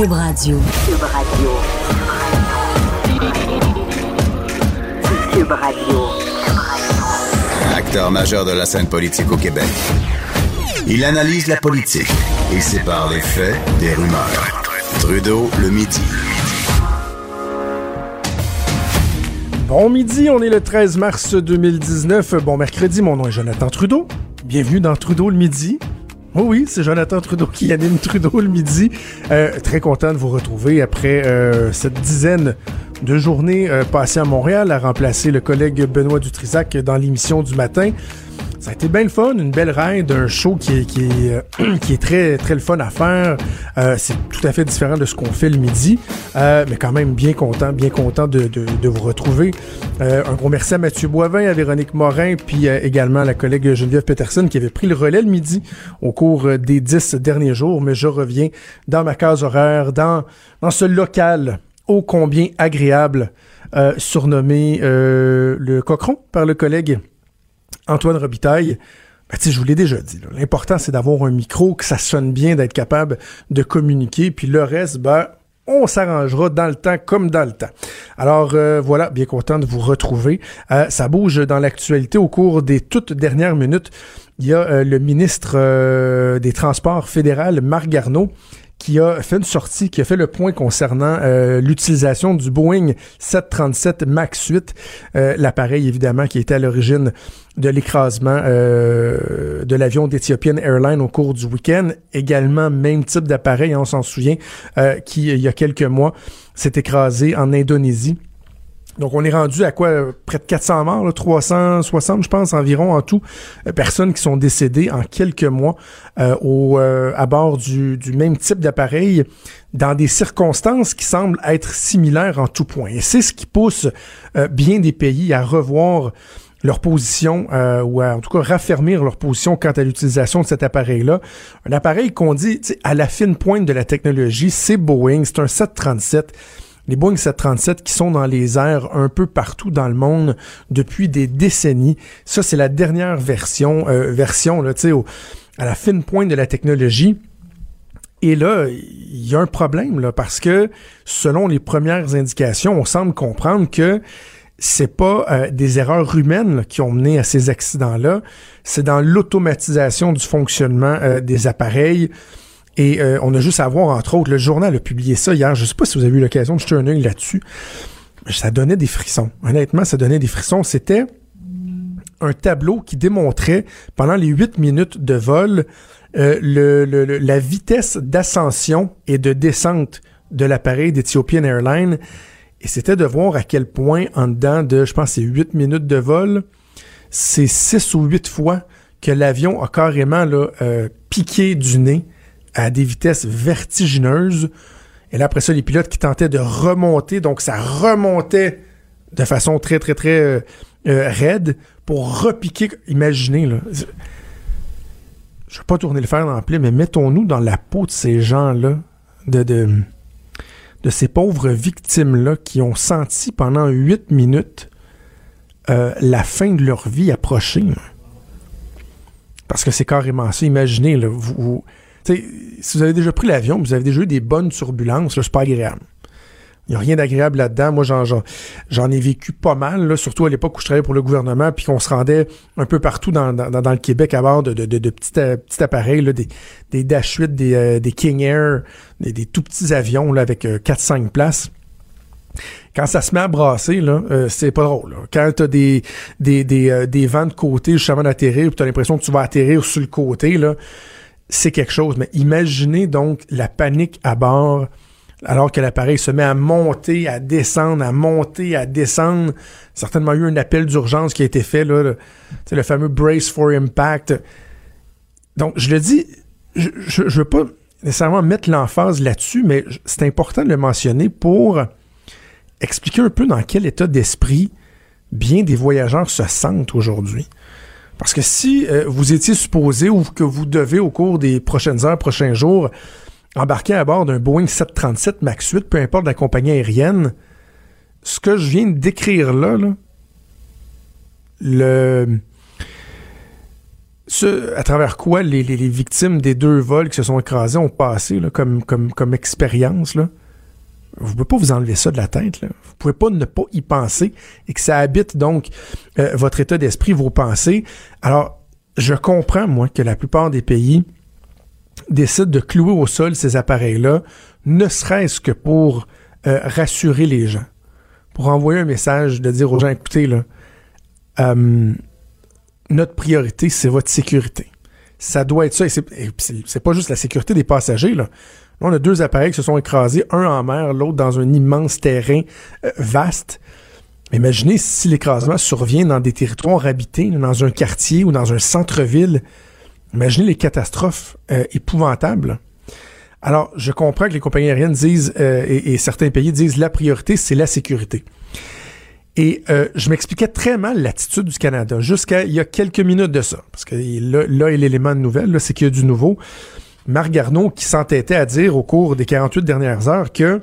Cube Radio. Cube Radio. Cube Radio. Acteur majeur de la scène politique au Québec. Il analyse la politique et sépare les faits des rumeurs. Trudeau le midi. Bon midi, on est le 13 mars 2019. Bon mercredi, mon nom est Jonathan Trudeau. Bienvenue dans Trudeau le midi. Oui, oui, c'est Jonathan Trudeau qui anime Trudeau le midi. Euh, très content de vous retrouver après euh, cette dizaine de journées euh, passées à Montréal à remplacer le collègue Benoît Dutrisac dans l'émission du matin. Ça a été bien le fun, une belle ride, un show qui est, qui est, euh, très, très le fun à faire. Euh, c'est tout à fait différent de ce qu'on fait le midi, euh, mais quand même bien content, bien content de, de, vous retrouver. Un gros merci à Mathieu Boivin, à Véronique Morin, puis également à la collègue Geneviève Peterson qui avait pris le relais le midi au cours des dix derniers jours. Mais je reviens dans ma case horaire, dans, dans ce local ô combien agréable, surnommé le Cochon par le collègue Antoine Robitaille, ben, je vous l'ai déjà dit, l'important c'est d'avoir un micro, que ça sonne bien, d'être capable de communiquer, puis le reste, ben, on s'arrangera dans le temps comme dans le temps. Alors euh, voilà, bien content de vous retrouver. Euh, ça bouge dans l'actualité au cours des toutes dernières minutes. Il y a euh, le ministre des Transports fédéral, Marc Garneau, qui a fait une sortie, qui a fait le point concernant euh, l'utilisation du Boeing 737 MAX 8, euh, l'appareil évidemment qui était à l'origine de l'écrasement euh, de l'avion d'Ethiopian Airlines au cours du week-end. Également, même type d'appareil, on s'en souvient, euh, qui il y a quelques mois s'est écrasé en Indonésie. Donc, on est rendu à quoi? Près de 400 morts, là, 360, je pense, environ en tout, euh, personnes qui sont décédées en quelques mois euh, au, euh, à bord du, du même type d'appareil dans des circonstances qui semblent être similaires en tout point. Et c'est ce qui pousse euh, bien des pays à revoir leur position, euh, ou à, en tout cas raffermir leur position quant à l'utilisation de cet appareil-là. Un appareil qu'on dit à la fine pointe de la technologie, c'est Boeing, c'est un 737 les Boeing 737 qui sont dans les airs un peu partout dans le monde depuis des décennies. Ça, c'est la dernière version, euh, version là, à la fine pointe de la technologie. Et là, il y a un problème parce que selon les premières indications, on semble comprendre que c'est pas euh, des erreurs humaines qui ont mené à ces accidents-là, c'est dans l'automatisation du fonctionnement euh, des appareils. Et euh, on a juste à voir, entre autres, le journal a publié ça hier. Je sais pas si vous avez eu l'occasion de jeter un œil là-dessus. Ça donnait des frissons. Honnêtement, ça donnait des frissons. C'était un tableau qui démontrait, pendant les huit minutes de vol, euh, la vitesse d'ascension et de descente de l'appareil d'Ethiopian Airlines. Et c'était de voir à quel point, en dedans de, je pense, c'est huit minutes de vol, c'est six ou huit fois que l'avion a carrément là, euh, piqué du nez à des vitesses vertigineuses. Et là, après ça, les pilotes qui tentaient de remonter, donc ça remontait de façon très, très, très euh, euh, raide pour repiquer. Imaginez, là. Je ne vais pas tourner le fer dans le plat, mais mettons-nous dans la peau de ces gens-là, de, de, de ces pauvres victimes-là qui ont senti pendant huit minutes euh, la fin de leur vie approcher. Parce que c'est carrément ça. Imaginez, là, vous T'sais, si vous avez déjà pris l'avion, vous avez déjà eu des bonnes turbulences, c'est pas agréable. Il n'y a rien d'agréable là-dedans. Moi, j'en, j'en, ai vécu pas mal, là, surtout à l'époque où je travaillais pour le gouvernement, puis qu'on se rendait un peu partout dans, dans, dans le Québec à bord de, de, de, petits, euh, petits appareils, là, des, des Dash 8, des, euh, des King Air, des, des, tout petits avions là, avec euh, 4-5 places. Quand ça se met à brasser, là, euh, c'est pas drôle. Là. Quand t'as des, des, des, euh, des vents de côté juste avant d'atterrir, puis t'as l'impression que tu vas atterrir sur le côté, là, c'est quelque chose. Mais imaginez donc la panique à bord alors que l'appareil se met à monter, à descendre, à monter, à descendre. Certainement eu un appel d'urgence qui a été fait, là, le, le fameux brace for impact. Donc, je le dis, je, je veux pas nécessairement mettre l'emphase là-dessus, mais c'est important de le mentionner pour expliquer un peu dans quel état d'esprit bien des voyageurs se sentent aujourd'hui. Parce que si euh, vous étiez supposé ou que vous devez au cours des prochaines heures, prochains jours, embarquer à bord d'un Boeing 737 MAX 8, peu importe la compagnie aérienne, ce que je viens de décrire là, le à travers quoi les, victimes des deux vols qui se sont écrasés ont passé comme, comme expérience. Là. Vous pouvez pas vous enlever ça de la tête. Là. Vous pouvez pas ne pas y penser et que ça habite donc euh, votre état d'esprit, vos pensées. Alors, je comprends, moi, que la plupart des pays décident de clouer au sol ces appareils-là, ne serait-ce que pour euh, rassurer les gens, pour envoyer un message de dire aux gens, écoutez, là, notre priorité, c'est votre sécurité. Ça doit être ça. Et c'est pas juste la sécurité des passagers. Là. On a deux appareils qui se sont écrasés, un en mer, l'autre dans un immense terrain euh, vaste. Imaginez si l'écrasement survient dans des territoires habités, dans un quartier ou dans un centre-ville. Imaginez les catastrophes euh, épouvantables. Alors, je comprends que les compagnies aériennes disent, euh, et, certains pays disent, la priorité, c'est la sécurité. Et je m'expliquais très mal l'attitude du Canada jusqu'à il y a quelques minutes de ça. Parce que là, là est l'élément de nouvelle, c'est qu'il y a du nouveau. Marc Garneau qui s'entêtait à dire au cours des 48 dernières heures que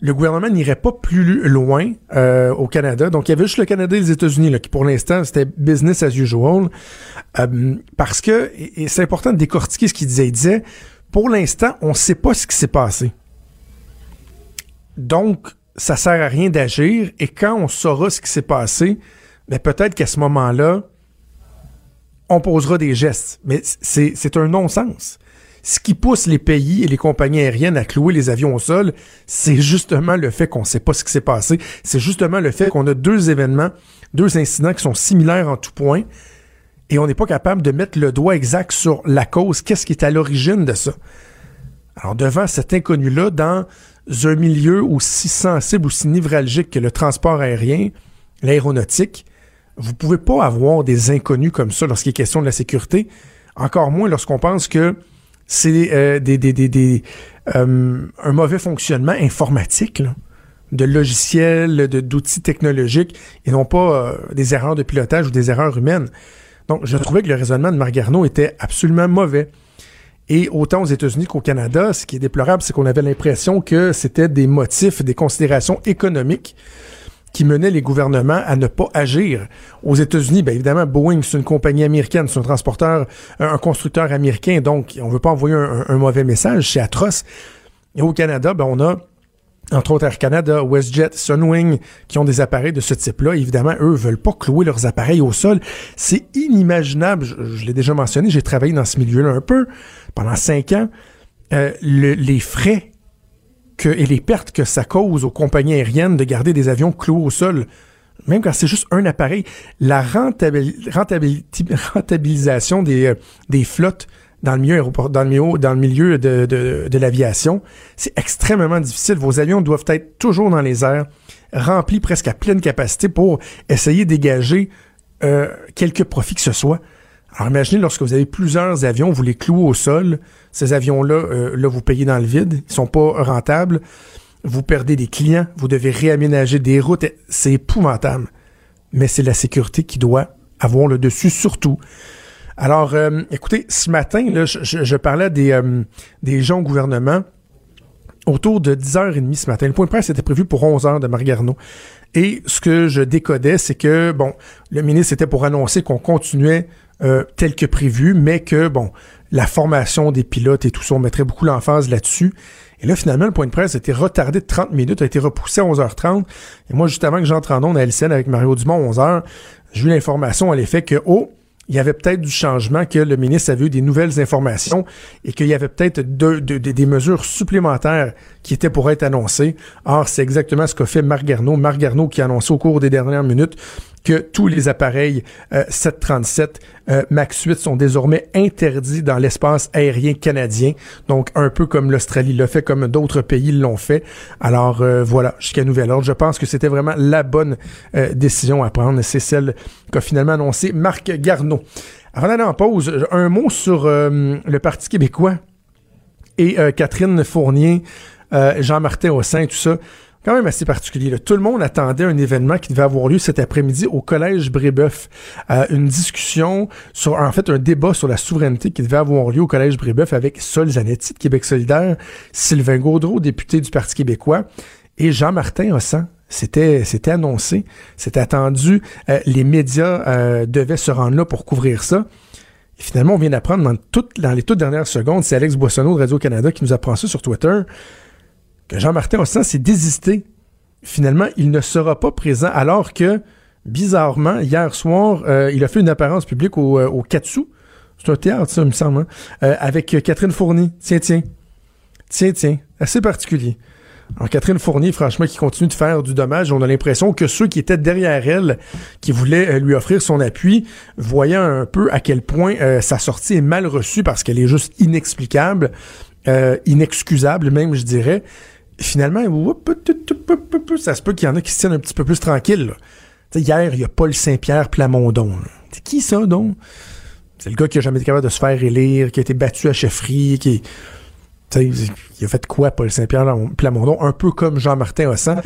le gouvernement n'irait pas plus loin euh, au Canada. Donc, il y avait juste le Canada et les États-Unis, qui pour l'instant, c'était business as usual. Euh, parce que, et, c'est important de décortiquer ce qu'il disait. Il disait, pour l'instant, on ne sait pas ce qui s'est passé. Donc, ça sert à rien d'agir et quand on saura ce qui s'est passé, mais ben, peut-être qu'à ce moment-là, on posera des gestes. Mais c'est un non-sens. Ce qui pousse les pays et les compagnies aériennes à clouer les avions au sol, c'est justement le fait qu'on ne sait pas ce qui s'est passé. C'est justement le fait qu'on a deux événements, deux incidents qui sont similaires en tout point, et on n'est pas capable de mettre le doigt exact sur la cause, qu'est-ce qui est à l'origine de ça. Alors devant cet inconnu-là, dans un milieu aussi sensible, aussi névralgique que le transport aérien, l'aéronautique, vous pouvez pas avoir des inconnus comme ça lorsqu'il est question de la sécurité, encore moins lorsqu'on pense que c'est euh, des, des, des, des euh, un mauvais fonctionnement informatique, là, de logiciels, d'outils technologiques, et non pas euh, des erreurs de pilotage ou des erreurs humaines. Donc, je trouvais que le raisonnement de Marc Garneau était absolument mauvais. Et autant aux États-Unis qu'au Canada, ce qui est déplorable, c'est qu'on avait l'impression que c'était des motifs, des considérations économiques qui menaient les gouvernements à ne pas agir. Aux États-Unis, bien évidemment, Boeing, c'est une compagnie américaine, c'est un transporteur, un constructeur américain, donc on ne veut pas envoyer un, mauvais message, c'est atroce. Et au Canada, ben, on a entre autres Air Canada, WestJet, Sunwing, qui ont des appareils de ce type-là. Évidemment, eux veulent pas clouer leurs appareils au sol. C'est inimaginable. Je, l'ai déjà mentionné, j'ai travaillé dans ce milieu-là un peu pendant cinq ans. Euh, le, les frais que, et les pertes que ça cause aux compagnies aériennes de garder des avions cloués au sol, même quand c'est juste un appareil, la rentabilisation des, euh, des flottes dans le milieu de, l'aviation, c'est extrêmement difficile. Vos avions doivent être toujours dans les airs, remplis presque à pleine capacité pour essayer dégager euh, quelques profits que ce soit. Alors imaginez lorsque vous avez plusieurs avions, vous les clouez au sol, ces avions-là, euh, là vous payez dans le vide, ils sont pas rentables, vous perdez des clients, vous devez réaménager des routes, c'est épouvantable. Mais c'est la sécurité qui doit avoir le dessus surtout. Alors, euh, écoutez, ce matin, là, je, parlais des, euh, des gens au gouvernement autour de 10h30 ce matin. Le point de presse était prévu pour 11h de Margarno. Et ce que je décodais, c'est que, bon, le ministre était pour annoncer qu'on continuait euh, tel que prévu, mais que, bon, la formation des pilotes et tout ça, on mettrait beaucoup l'emphase là-dessus. Et là, finalement, le point de presse a été retardé de 30 minutes, a été repoussé à 11h30. Et moi, justement, que j'entre en onde à LCN avec Mario Dumont 11h, j'ai eu l'information à l'effet que, oh, il y avait peut-être du changement, que le ministre avait eu des nouvelles informations et qu'il y avait peut-être de, de, des mesures supplémentaires qui étaient pour être annoncées. Or, c'est exactement ce qu'a fait. Marc Garneau qui a annoncé au cours des dernières minutes que tous les appareils 737 euh, euh, MAX 8 sont désormais interdits dans l'espace aérien canadien. Donc, un peu comme l'Australie l'a fait, comme d'autres pays l'ont fait. Alors, euh, voilà, jusqu'à nouvel ordre. Je pense que c'était vraiment la bonne décision à prendre. C'est celle qu'a finalement annoncé Marc Garneau. Avant d'aller en pause, un mot sur le Parti québécois et Catherine Fournier, Jean-Martin Haussin, tout ça quand même assez particulier. Tout le monde attendait un événement qui devait avoir lieu cet après-midi au Collège Brébeuf. Euh, une discussion sur, en fait, un débat sur la souveraineté qui devait avoir lieu au Collège Brébeuf avec Sol Zanetti de Québec solidaire, Sylvain Gaudreau, député du Parti québécois, et Jean-Martin Hossan. C'était, c'était annoncé, c'était attendu. Euh, les médias euh, devaient se rendre là pour couvrir ça. Finalement, on vient d'apprendre dans, toutes- dans les toutes dernières secondes, c'est Alex Boissonneau de Radio-Canada qui nous apprend ça sur Twitter, Jean-Martin Hossan s'est désisté. Finalement, il ne sera pas présent alors que, bizarrement, hier soir, euh, il a fait une apparence publique au, euh, Katsu. C'est un théâtre, ça, il me semble, hein, euh, avec euh, Catherine Fournier. Tiens, tiens. Tiens, tiens. Assez particulier. Alors, Catherine Fournier, franchement, qui continue de faire du dommage, on a l'impression que ceux qui étaient derrière elle, qui voulaient lui offrir son appui, voyant un peu à quel point sa sortie est mal reçue parce qu'elle est juste inexplicable, inexcusable même, je dirais. Finalement, ça se peut qu'il y en a qui se tiennent un petit peu plus sais, hier, il y a Paul Saint-Pierre Plamondon. C'est qui ça, donc? C'est le gars qui a jamais été capable de se faire élire, qui a été battu à chefferie, qui... Il a fait quoi, Paul Saint-Pierre Plamondon? Un peu comme Jean-Martin Hossan.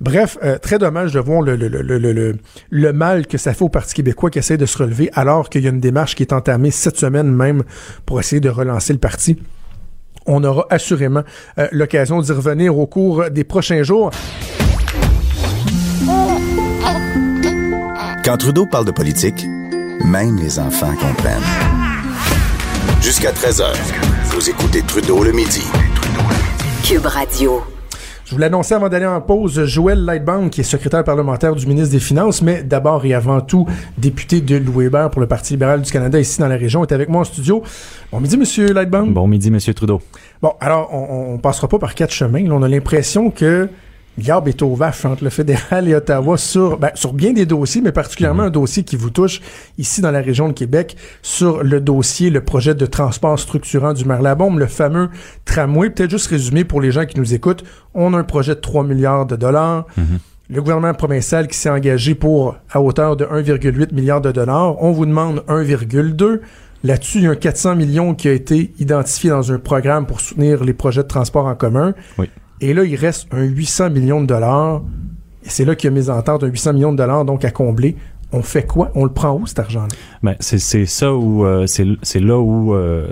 Bref, euh, très dommage de voir le mal que ça fait au Parti québécois qui essaie de se relever alors qu'il y a une démarche qui est entamée cette semaine même pour essayer de relancer le parti. On aura assurément euh, l'occasion d'y revenir au cours des prochains jours. Quand Trudeau parle de politique, même les enfants comprennent. Jusqu'à 13h, vous écoutez Trudeau le midi. Cube Radio. Je vous l'annonçais avant d'aller en pause, Joël Lightbound, qui est secrétaire parlementaire du ministre des Finances, mais d'abord et avant tout député de Louis Hébert pour le Parti libéral du Canada ici dans la région, est avec moi en studio. Bon midi, Monsieur Lightbound. Bon midi, Monsieur Trudeau. Bon, alors, on, on passera pas par quatre chemins. Là, on a l'impression que Garbe est au vache entre le fédéral et Ottawa sur, ben, sur bien des dossiers, mais particulièrement un dossier qui vous touche ici dans la région de Québec, sur le dossier, le projet de transport structurant du maire Labombe, le fameux tramway. Peut-être juste résumé pour les gens qui nous écoutent, on a un projet de 3 milliards de dollars. Le gouvernement provincial qui s'est engagé pour à hauteur de 1,8 milliard de dollars. On vous demande 1,2. Là-dessus, il y a un 400 millions qui a été identifié dans un programme pour soutenir les projets de transport en commun. Oui. Et là, il reste un 800 millions de dollars. Et c'est là qu'il y a mes ententes, un 800 millions de dollars donc à combler. On fait quoi? On le prend où, cet argent-là? Ben, c'est ça où euh, c'est là où euh,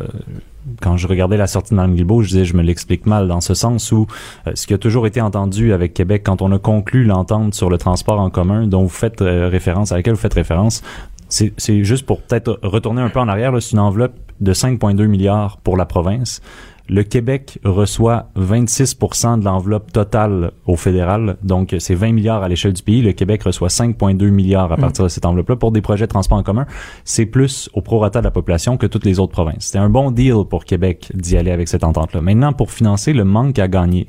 quand je regardais la sortie Mme Guilbeault, je disais je me l'explique mal dans ce sens où euh, ce qui a toujours été entendu avec Québec quand on a conclu l'entente sur le transport en commun dont vous faites référence à laquelle vous faites référence, c'est juste pour peut-être retourner un peu en arrière, c'est une enveloppe de 5,2 milliards pour la province. Le Québec reçoit 26% de l'enveloppe totale au fédéral, donc c'est 20 milliards à l'échelle du pays. Le Québec reçoit 5,2 milliards à partir de cette enveloppe-là pour des projets de transport en commun. C'est plus au prorata de la population que toutes les autres provinces. C'était un bon deal pour Québec d'y aller avec cette entente-là. Maintenant, pour financer le manque à gagner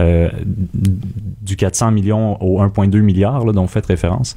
euh, du 400 millions au 1,2 milliards là, dont vous faites référence,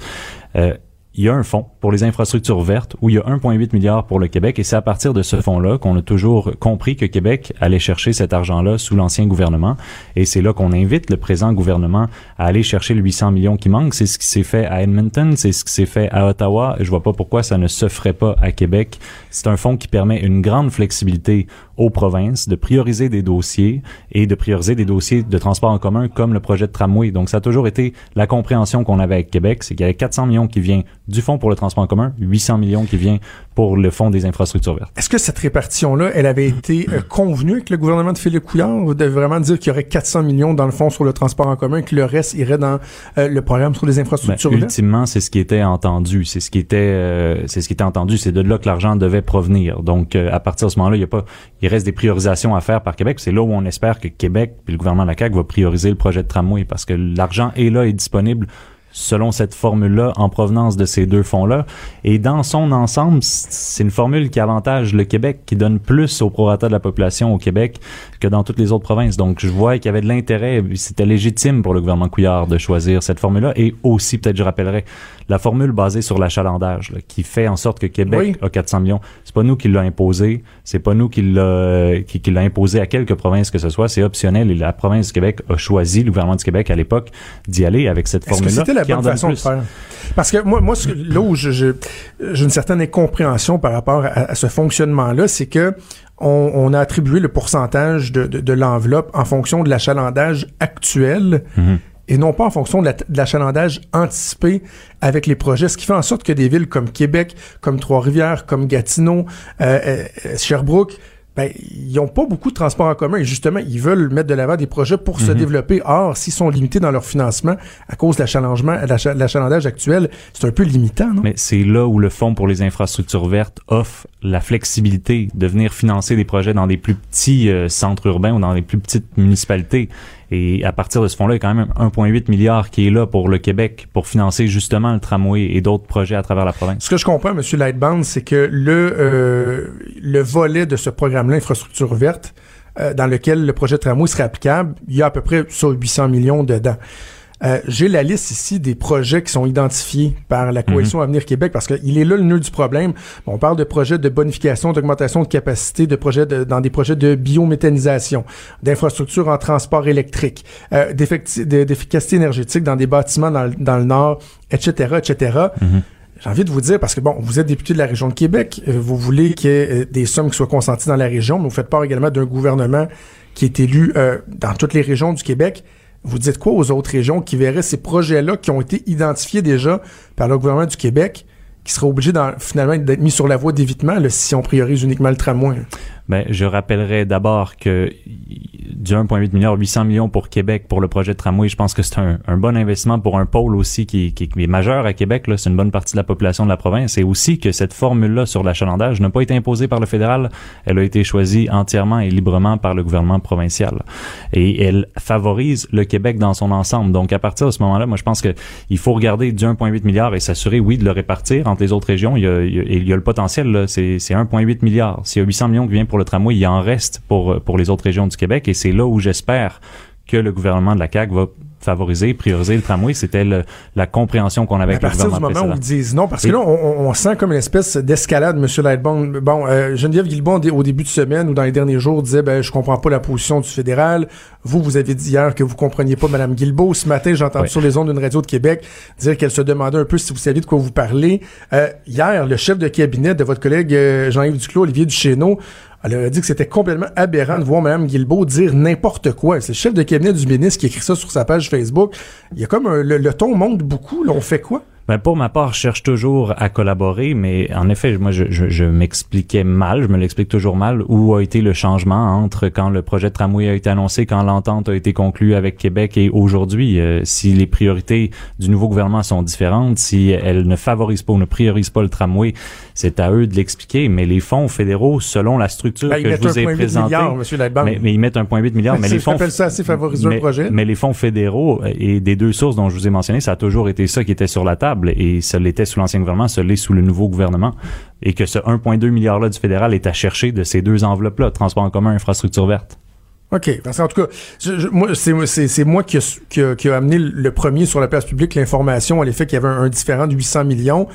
euh, il y a un fonds pour les infrastructures vertes où il y a 1,8 milliard pour le Québec et c'est à partir de ce fonds-là qu'on a toujours compris que Québec allait chercher cet argent-là sous l'ancien gouvernement et c'est là qu'on invite le présent gouvernement à aller chercher le 800 millions qui manquent. C'est ce qui s'est fait à Edmonton, c'est ce qui s'est fait à Ottawa. Je vois pas pourquoi ça ne se ferait pas à Québec. C'est un fonds qui permet une grande flexibilité aux provinces de prioriser des dossiers et de prioriser des dossiers de transport en commun comme le projet de tramway. Donc ça a toujours été la compréhension qu'on avait avec Québec, c'est qu'il y avait 400 millions qui vient du fonds pour le transport en commun, 800 millions qui vient pour le fonds des infrastructures vertes. Est-ce que cette répartition-là, elle avait été euh, convenue avec le gouvernement de Philippe Couillard de vraiment dire qu'il y aurait 400 millions dans le fonds sur le transport en commun et que le reste irait dans euh, le programme sur les Ben, infrastructures vertes? ultimement, c'est ce qui était entendu. C'est ce qui était, euh, c'est ce qui était entendu. C'est de là que l'argent devait provenir. Donc, euh, à partir de ce moment-là, il y a pas, il reste des priorisations à faire par Québec. C'est là où on espère que Québec puis le gouvernement de la CAQ va prioriser le projet de tramway parce que l'argent est là, est disponible selon cette formule-là en provenance de ces deux fonds-là. Et dans son ensemble, c'est une formule qui avantage le Québec, qui donne plus au prorata de la population au Québec que dans toutes les autres provinces. Donc, je vois qu'il y avait de l'intérêt, c'était légitime pour le gouvernement Couillard de choisir cette formule-là. Et aussi, peut-être je rappellerai, la formule basée sur l'achalandage, là, qui fait en sorte que Québec Oui. a 400 millions. C'est pas nous qui l'a imposé, c'est pas nous qui l'a qui, qui l'a imposé à quelques provinces que ce soit, c'est optionnel et la province du Québec a choisi, le gouvernement du Québec à l'époque, d'y aller avec cette Est-ce que formule-là. c'était la bonne façon de faire? Parce que moi, moi ce que- là où je- je- j'ai une certaine incompréhension par rapport à, à ce fonctionnement-là, c'est que on, on a attribué le pourcentage de, de, de l'enveloppe en fonction de l'achalandage actuel Mhm. Et non pas en fonction de la- l'achalandage anticipé avec les projets, ce qui fait en sorte que des villes comme Québec, comme Trois-Rivières, comme Gatineau, euh, euh, Sherbrooke, ben, ils n'ont pas beaucoup de transports en commun et justement, ils veulent mettre de l'avant des projets pour se Mhm. développer. Or, s'ils sont limités dans leur financement à cause de l'achalandage actuel, c'est un peu limitant, non? Mais c'est là où le Fonds pour les infrastructures vertes offre la flexibilité de venir financer des projets dans des plus petits euh, centres urbains ou dans des plus petites municipalités. Et à partir de ce fonds-là, il y a quand même 1,8 milliard qui est là pour le Québec pour financer justement le tramway et d'autres projets à travers la province. Ce que je comprends, M. Lightbound, c'est que le, euh, le volet de ce programme-là, infrastructure verte, euh, dans lequel le projet de tramway serait applicable, il y a à peu près ça 800 millions dedans. Euh, J'ai la liste ici des projets qui sont identifiés par la Coalition Avenir Québec parce qu'il est là le nœud du problème. On parle de projets de bonification, d'augmentation de capacité, de projets de- dans des projets de biométhanisation, d'infrastructures en transport électrique, euh, d'efficacité énergétique dans des bâtiments dans, le- dans le nord, etc., etc. Mhm. J'ai envie de vous dire, parce que bon, vous êtes député de la région de Québec, euh, vous voulez qu'il y ait des sommes qui soient consenties dans la région, mais vous faites part également d'un gouvernement qui est élu euh, dans toutes les régions du Québec. Vous dites quoi aux autres régions qui verraient ces projets-là qui ont été identifiés déjà par le gouvernement du Québec, qui seraient obligés d'en- finalement d'être mis sur la voie d'évitement si on priorise uniquement le tramway? Ben, je rappellerai d'abord que du 1,8 milliard, 800 millions pour Québec pour le projet de tramway, je pense que c'est un, un bon investissement pour un pôle aussi qui, qui- est majeur à Québec. Là, c'est une bonne partie de la population de la province. Et aussi que cette formule-là sur l'achalandage n'a pas été imposée par le fédéral. Elle a été choisie entièrement et librement par le gouvernement provincial. Et elle favorise le Québec dans son ensemble. Donc, à partir de ce moment-là, moi, je pense que il faut regarder du 1,8 milliard et s'assurer, oui, de le répartir entre les autres régions. Il y a, il y a, le potentiel, là, c'est, c'est 1,8 milliard. S'il y a 800 millions qui vient pour le tramway, il en reste pour, pour les autres régions du Québec. Et c'est là où j'espère que le gouvernement de la CAQ va favoriser, prioriser le tramway. C'était la compréhension qu'on avait à avec le partir du gouvernement moment où précédent. ils disent non, parce que Et- là, on, on- sent comme une espèce d'escalade, M. Lightbone. Bon, euh, Geneviève Guilbon, au début de semaine ou dans les derniers jours, disait ben, je comprends pas la position du fédéral. Vous, vous avez dit hier que vous compreniez pas Mme Guilbeault. Ce matin, j'ai entendu Oui. sur les ondes d'une radio de Québec dire qu'elle se demandait un peu si vous saviez de quoi vous parlez. Euh, hier, le chef de cabinet de votre collègue euh, Jean-Yves Duclos, Olivier Duchesneau, elle a dit que c'était complètement aberrant de voir Mme Guilbeault dire n'importe quoi. C'est le chef de cabinet du ministre qui écrit ça sur sa page Facebook. Il y a comme un- le, le ton monte beaucoup. Là, on fait quoi? Ben, pour ma part, je cherche toujours à collaborer, mais en effet, moi, je, je, je m'expliquais mal, je me l'explique toujours mal, où a été le changement entre quand le projet de tramway a été annoncé, quand l'entente a été conclue avec Québec et aujourd'hui. Euh, si les priorités du nouveau gouvernement sont différentes, si elles ne favorisent pas ou ne priorisent pas le tramway, c'est à eux de l'expliquer. Mais les fonds fédéraux, selon la structure Ben, que je vous ai 1,8 présentée, milliard, M. Lightbound. mais, mais ils mettent 1,8 milliard, mais les fonds j'appelle ça assez favoriser un mais, projet. mais les fonds fédéraux et des deux sources dont je vous ai mentionné, ça a toujours été ça qui était sur la table et ça l'était sous l'ancien gouvernement, ça l'est sous le nouveau gouvernement et que ce 1,2 milliard là du fédéral est à chercher de ces deux enveloppes là, transport en commun, infrastructure verte. OK. Parce qu'en tout cas, je- je- moi, c'est, moi qui a, qui, a, qui a amené le premier sur la place publique l'information à l'effet qu'il y avait un, un différent de 800 millions.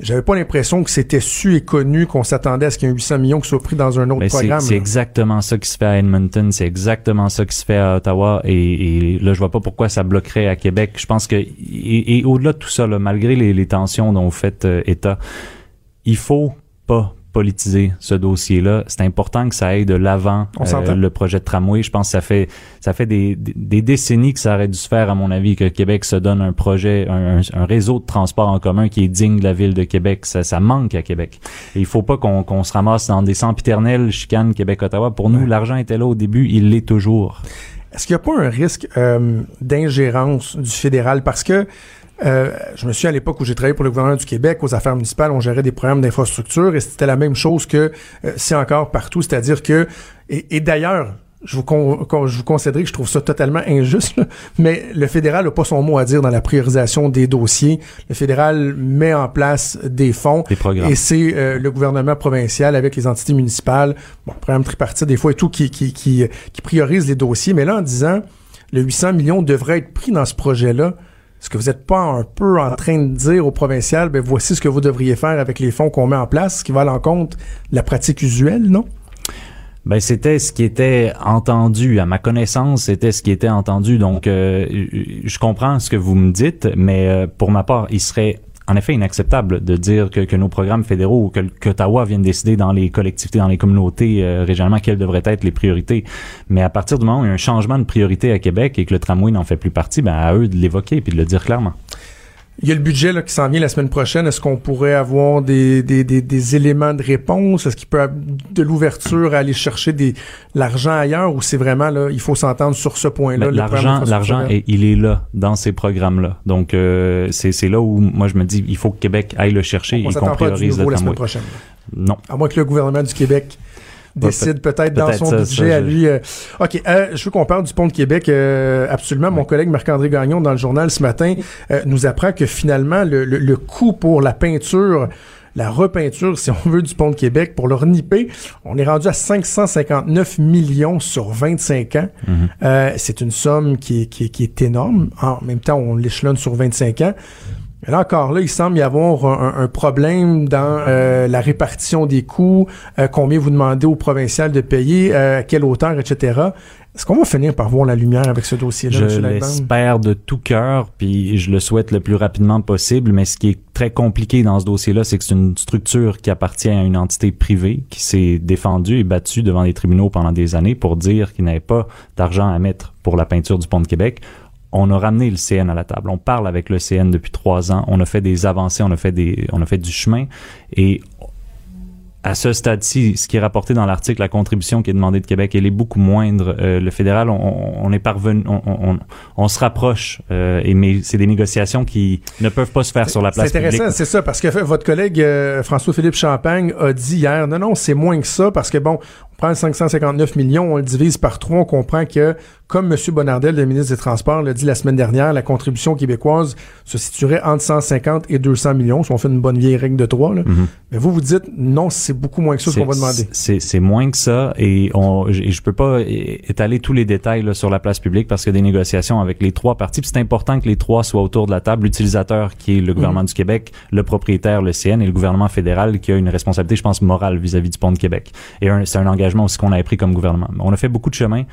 J'avais pas l'impression que c'était su et connu qu'on s'attendait à ce qu'il y ait un 800 millions qui soit pris dans un autre Mais c'est programme. c'est exactement ça qui se fait à Edmonton, c'est exactement ça qui se fait à Ottawa et, et là je vois pas pourquoi ça bloquerait à Québec. Je pense que et, et au-delà de tout ça, là, malgré les, les tensions dont vous faites euh, état, il faut pas politiser ce dossier-là. C'est important que ça aille de l'avant On s'entend. le projet de tramway. Je pense que ça fait ça fait des, des, des décennies que ça aurait dû se faire, à mon avis, que Québec se donne un projet, un, réseau de transport en commun qui est digne de la ville de Québec. Ça, ça manque à Québec. Et il faut pas qu'on se ramasse dans des sempiternelles chicanes Québec-Ottawa. Pour nous, Ouais. l'argent était là au début, il l'est toujours. Est-ce qu'il n'y a pas un risque euh, d'ingérence du fédéral? Parce que euh, je me souviens à l'époque où j'ai travaillé pour le gouvernement du Québec, aux affaires municipales, on gérait des programmes d'infrastructure et c'était la même chose que euh, c'est encore partout. C'est-à-dire que, et, et d'ailleurs, je vous, con- con- je vous concéderai que je trouve ça totalement injuste, là, mais le fédéral n'a pas son mot à dire dans la priorisation des dossiers. Le fédéral met en place des fonds Des programmes. et c'est euh, le gouvernement provincial avec les entités municipales, bon, programme tripartite des fois et tout, qui, qui, qui, qui priorise les dossiers. Mais là, en disant, le 800 millions devrait être pris dans ce projet-là, est-ce que vous n'êtes pas un peu en train de dire au provincial, ben voici ce que vous devriez faire avec les fonds qu'on met en place, ce qui va à l'encontre de la pratique usuelle, non? Ben c'était ce qui était entendu à ma connaissance, c'était ce qui était entendu. Donc euh, je comprends ce que vous me dites, mais euh, pour ma part, il serait en effet inacceptable de dire que, que nos programmes fédéraux ou que qu'Ottawa vienne décider dans les collectivités, dans les communautés euh, régionalement quelles devraient être les priorités. Mais à partir du moment où il y a un changement de priorité à Québec et que le tramway n'en fait plus partie, ben à eux de l'évoquer puis de le dire clairement. Il y a le budget là, qui s'en vient la semaine prochaine. Est-ce qu'on pourrait avoir des, des, des, des éléments de réponse? Est-ce qu'il peut avoir de l'ouverture à aller chercher des l'argent ailleurs? Ou c'est vraiment là, il faut s'entendre sur ce point-là? Ben, l'argent, l'argent, il est là dans ces programmes-là. Donc euh, c'est, c'est là où moi je me dis, il faut que Québec aille le chercher on et qu'on priorise le la semaine prochaine. Non. À moins que le gouvernement du Québec décide peut-être dans son budget à lui. Euh, OK, euh, je veux qu'on parle du pont de Québec. Euh, absolument. Mon collègue Marc-André Gagnon, dans le journal ce matin, nous apprend que finalement, le, le, coût pour la peinture la repeinture, si on veut, du pont de Québec pour le reniper. On est rendu à 559 millions sur 25 ans. Mm-hmm. c'est une somme qui qui, qui est énorme. En même temps, on l'échelonne sur 25 ans. Mais là encore, là, il semble y avoir un, problème dans euh, la répartition des coûts, euh, combien vous demandez aux provinciales de payer, euh, à quelle hauteur, etc. Est-ce qu'on va finir par voir la lumière avec ce dossier-là, Je l'espère de tout cœur, puis je le souhaite le plus rapidement possible, mais ce qui est très compliqué dans ce dossier-là, c'est que c'est une structure qui appartient à une entité privée qui s'est défendue et battue devant les tribunaux pendant des années pour dire qu'il n'avait pas d'argent à mettre pour la peinture du pont de Québec on a ramené le CN à la table. On parle avec le CN depuis trois ans. On a fait des avancées, on a fait des, on a fait du chemin et à ce stade-ci, ce qui est rapporté dans l'article, la contribution qui est demandée de Québec, elle est beaucoup moindre. Euh, le fédéral, on, on est parvenu, on, on, se rapproche, euh, et mais c'est des négociations qui ne peuvent pas se faire sur la place C'est intéressant, c'est ça, parce que votre collègue euh, François-Philippe Champagne a dit hier, non, non, c'est moins que ça, parce que bon, on prend 559 millions, on le divise par trois, on comprend que comme M. Bonardel, le ministre des Transports, l'a dit la semaine dernière, la contribution québécoise se situerait entre 150 et 200 millions, si on fait une bonne vieille règle de trois. Là. Mm-hmm. Mais vous, vous dites, non, c'est beaucoup moins que ça qu'on va demander. C'est moins que ça, et on, je peux pas étaler tous les détails là, sur la place publique parce qu'il y a des négociations avec les trois parties. C'est important que les trois soient autour de la table, l'utilisateur qui est le gouvernement mm-hmm. du Québec, le propriétaire, le CN, et le gouvernement fédéral qui a une responsabilité, je pense, morale vis-à-vis du pont de Québec. Et c'est un engagement aussi qu'on a pris comme gouvernement. On a fait beaucoup de chemin.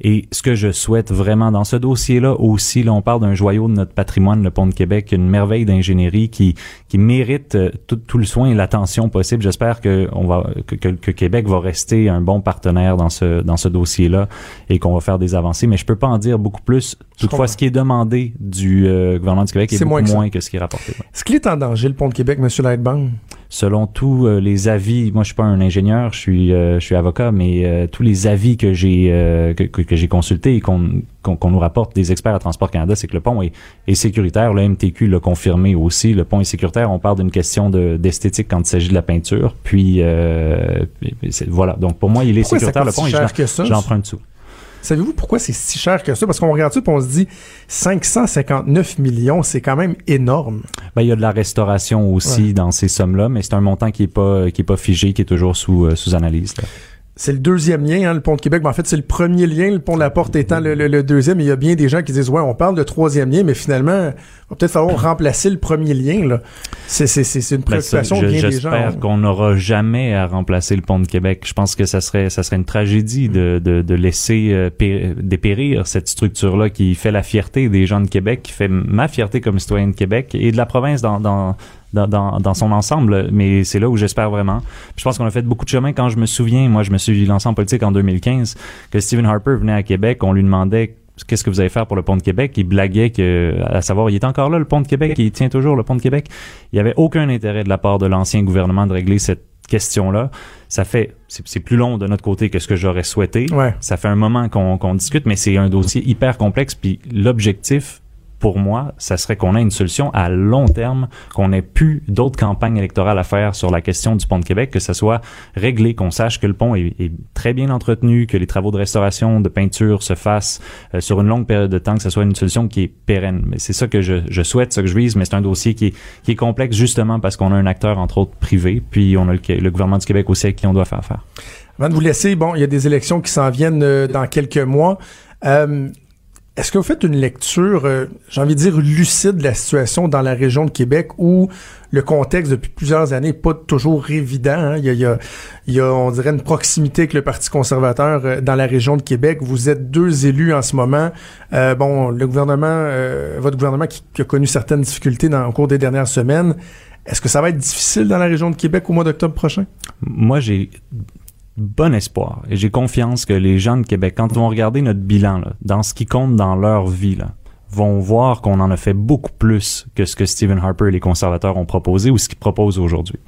Et ce que je souhaite vraiment dans ce dossier-là aussi, là, on parle d'un joyau de notre patrimoine, le Pont de Québec, une merveille d'ingénierie qui, qui mérite euh, tout, tout, le soin et l'attention possible. J'espère que, on va, que, que, Québec va rester un bon partenaire dans ce, dans ce dossier-là et qu'on va faire des avancées. Mais je peux pas en dire beaucoup plus. Toutefois, ce qui est demandé du euh, gouvernement du Québec est, beaucoup moins que, ce qui est rapporté. Est-ce qu'il est en danger, le Pont de Québec, M. Lightbang? Selon tous euh, les avis, moi je suis pas un ingénieur, je suis euh, je suis avocat, mais euh, tous les avis que j'ai que, que j'ai consultés et qu'on qu'on nous rapporte des experts à Transport Canada, c'est que le pont est, est sécuritaire. Le MTQ l'a confirmé aussi. Le pont est sécuritaire. On parle d'une question d'esthétique quand il s'agit de la peinture. Puis voilà. Donc pour moi, il est sécuritaire. Le pont, si je l'emprunte sous. Savez-vous pourquoi c'est si cher que ça? Parce qu'on regarde ça et on se dit 559 millions, c'est quand même énorme. Ben, il y a de la restauration aussi dans ces sommes-là, mais c'est un montant qui est pas qui est pas figé, qui est toujours sous, euh, sous analyse. Là c'est le deuxième lien, hein, le pont de Québec. Mais en fait, c'est le premier lien, le pont de la Porte étant le, deuxième. Il y a bien des gens qui disent, ouais, on parle de troisième lien, mais finalement, il va peut-être falloir remplacer le premier lien. Là. C'est, c'est, c'est une ben, préoccupation bien des gens. J'espère qu'on n'aura jamais à remplacer le pont de Québec. Je pense que ça serait, ça serait une tragédie de, de, de laisser euh, dépérir cette structure-là qui fait la fierté des gens de Québec, qui fait ma fierté comme citoyen de Québec et de la province dans, dans dans, dans, son ensemble, mais c'est là où j'espère vraiment. je pense qu'on a fait beaucoup de chemin. Quand je me souviens, moi, je me suis lancé en politique en 2015, que Stephen Harper venait à Québec, on lui demandait qu'est-ce que vous allez faire pour le pont de Québec. Il blaguait que, à savoir, il est encore là, le pont de Québec, il tient toujours le pont de Québec. Il n'y avait aucun intérêt de la part de l'ancien gouvernement de régler cette question-là. Ça fait, c'est plus long de notre côté que ce que j'aurais souhaité. Ça fait un moment qu'on discute, mais c'est un dossier hyper complexe. Puis l'objectif, pour moi, ça serait qu'on ait une solution à long terme, qu'on ait plus d'autres campagnes électorales à faire sur la question du pont de Québec, que ça soit réglé, qu'on sache que le pont est, très bien entretenu, que les travaux de restauration, de peinture se fassent euh, sur une longue période de temps, que ce soit une solution qui est pérenne. Mais c'est ça que je, je, souhaite, ça que je vise, mais c'est un dossier qui est, qui est complexe justement parce qu'on a un acteur, entre autres, privé, puis on a le, gouvernement du Québec aussi avec qui on doit faire affaire. Avant de vous laisser, bon, il y a des élections qui s'en viennent euh, dans quelques mois. Euh, est-ce que vous faites une lecture, euh, j'ai envie de dire, lucide de la situation dans la région de Québec où le contexte depuis plusieurs années n'est pas toujours évident? Hein? Il, y a, il, y a, on dirait, une proximité avec le Parti conservateur euh, dans la région de Québec. Vous êtes deux élus en ce moment. Euh, bon, le gouvernement, votre gouvernement qui, a connu certaines difficultés dans, au cours des dernières semaines. Est-ce que ça va être difficile dans la région de Québec au mois d'octobre prochain? Moi, j'ai bon espoir et j'ai confiance que les gens de Québec, quand ils vont regarder notre bilan, là, dans ce qui compte dans leur vie, là, vont voir qu'on en a fait beaucoup plus que ce que Stephen Harper et les conservateurs ont proposé ou ce qu'ils proposent aujourd'hui.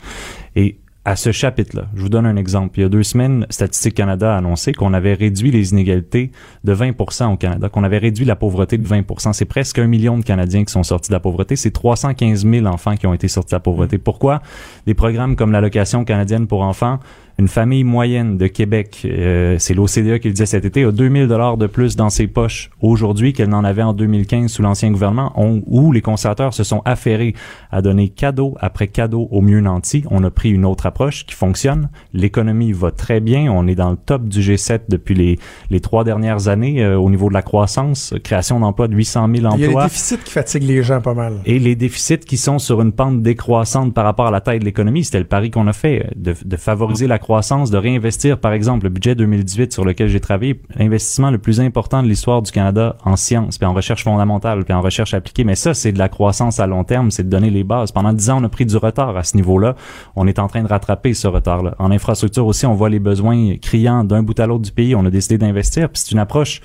Et à ce chapitre-là, je vous donne un exemple. Il y a deux semaines, Statistique Canada a annoncé qu'on avait réduit les inégalités de 20% au Canada, qu'on avait réduit la pauvreté de 20% C'est presque un million de Canadiens qui sont sortis de la pauvreté. C'est 315 000 enfants qui ont été sortis de la pauvreté. Mmh. Pourquoi? Des programmes comme l'allocation canadienne pour enfants une famille moyenne de Québec, euh, c'est l'OCDE qui le disait cet été, a 2000 dollars de plus dans ses poches aujourd'hui qu'elle n'en avait en 2015 sous l'ancien gouvernement, où les conservateurs se sont affairés à donner cadeau après cadeau aux mieux nantis. On a pris une autre approche qui fonctionne. L'économie va très bien. On est dans le top du G7 depuis les, les trois dernières années euh, au niveau de la croissance, création d'emplois de 800 000 emplois. Il y a les déficits qui fatiguent les gens pas mal. Et les déficits qui sont sur une pente décroissante par rapport à la taille de l'économie. C'était le pari qu'on a fait, de, de favoriser la croissance de réinvestir, par exemple, le budget 2018 sur lequel j'ai travaillé, l'investissement le plus important de l'histoire du Canada en sciences, puis en recherche fondamentale, puis en recherche appliquée. Mais ça, c'est de la croissance à long terme, c'est de donner les bases. Pendant dix ans, on a pris du retard à ce niveau-là. On est en train de rattraper ce retard-là. En infrastructure aussi, on voit les besoins criants d'un bout à l'autre du pays. On a décidé d'investir, puis c'est une approche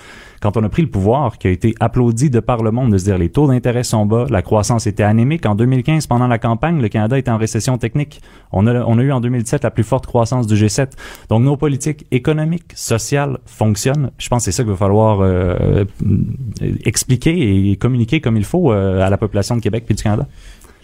quand on a pris le pouvoir, qui a été applaudi de par le monde, de se dire les taux d'intérêt sont bas, la croissance était anémique. En 2015, pendant la campagne, le Canada était en récession technique. On a, on a eu en 2017 la plus forte croissance du G7. Donc nos politiques économiques, sociales fonctionnent. Je pense que c'est ça qu'il va falloir euh, expliquer et communiquer comme il faut euh, à la population de Québec et du Canada.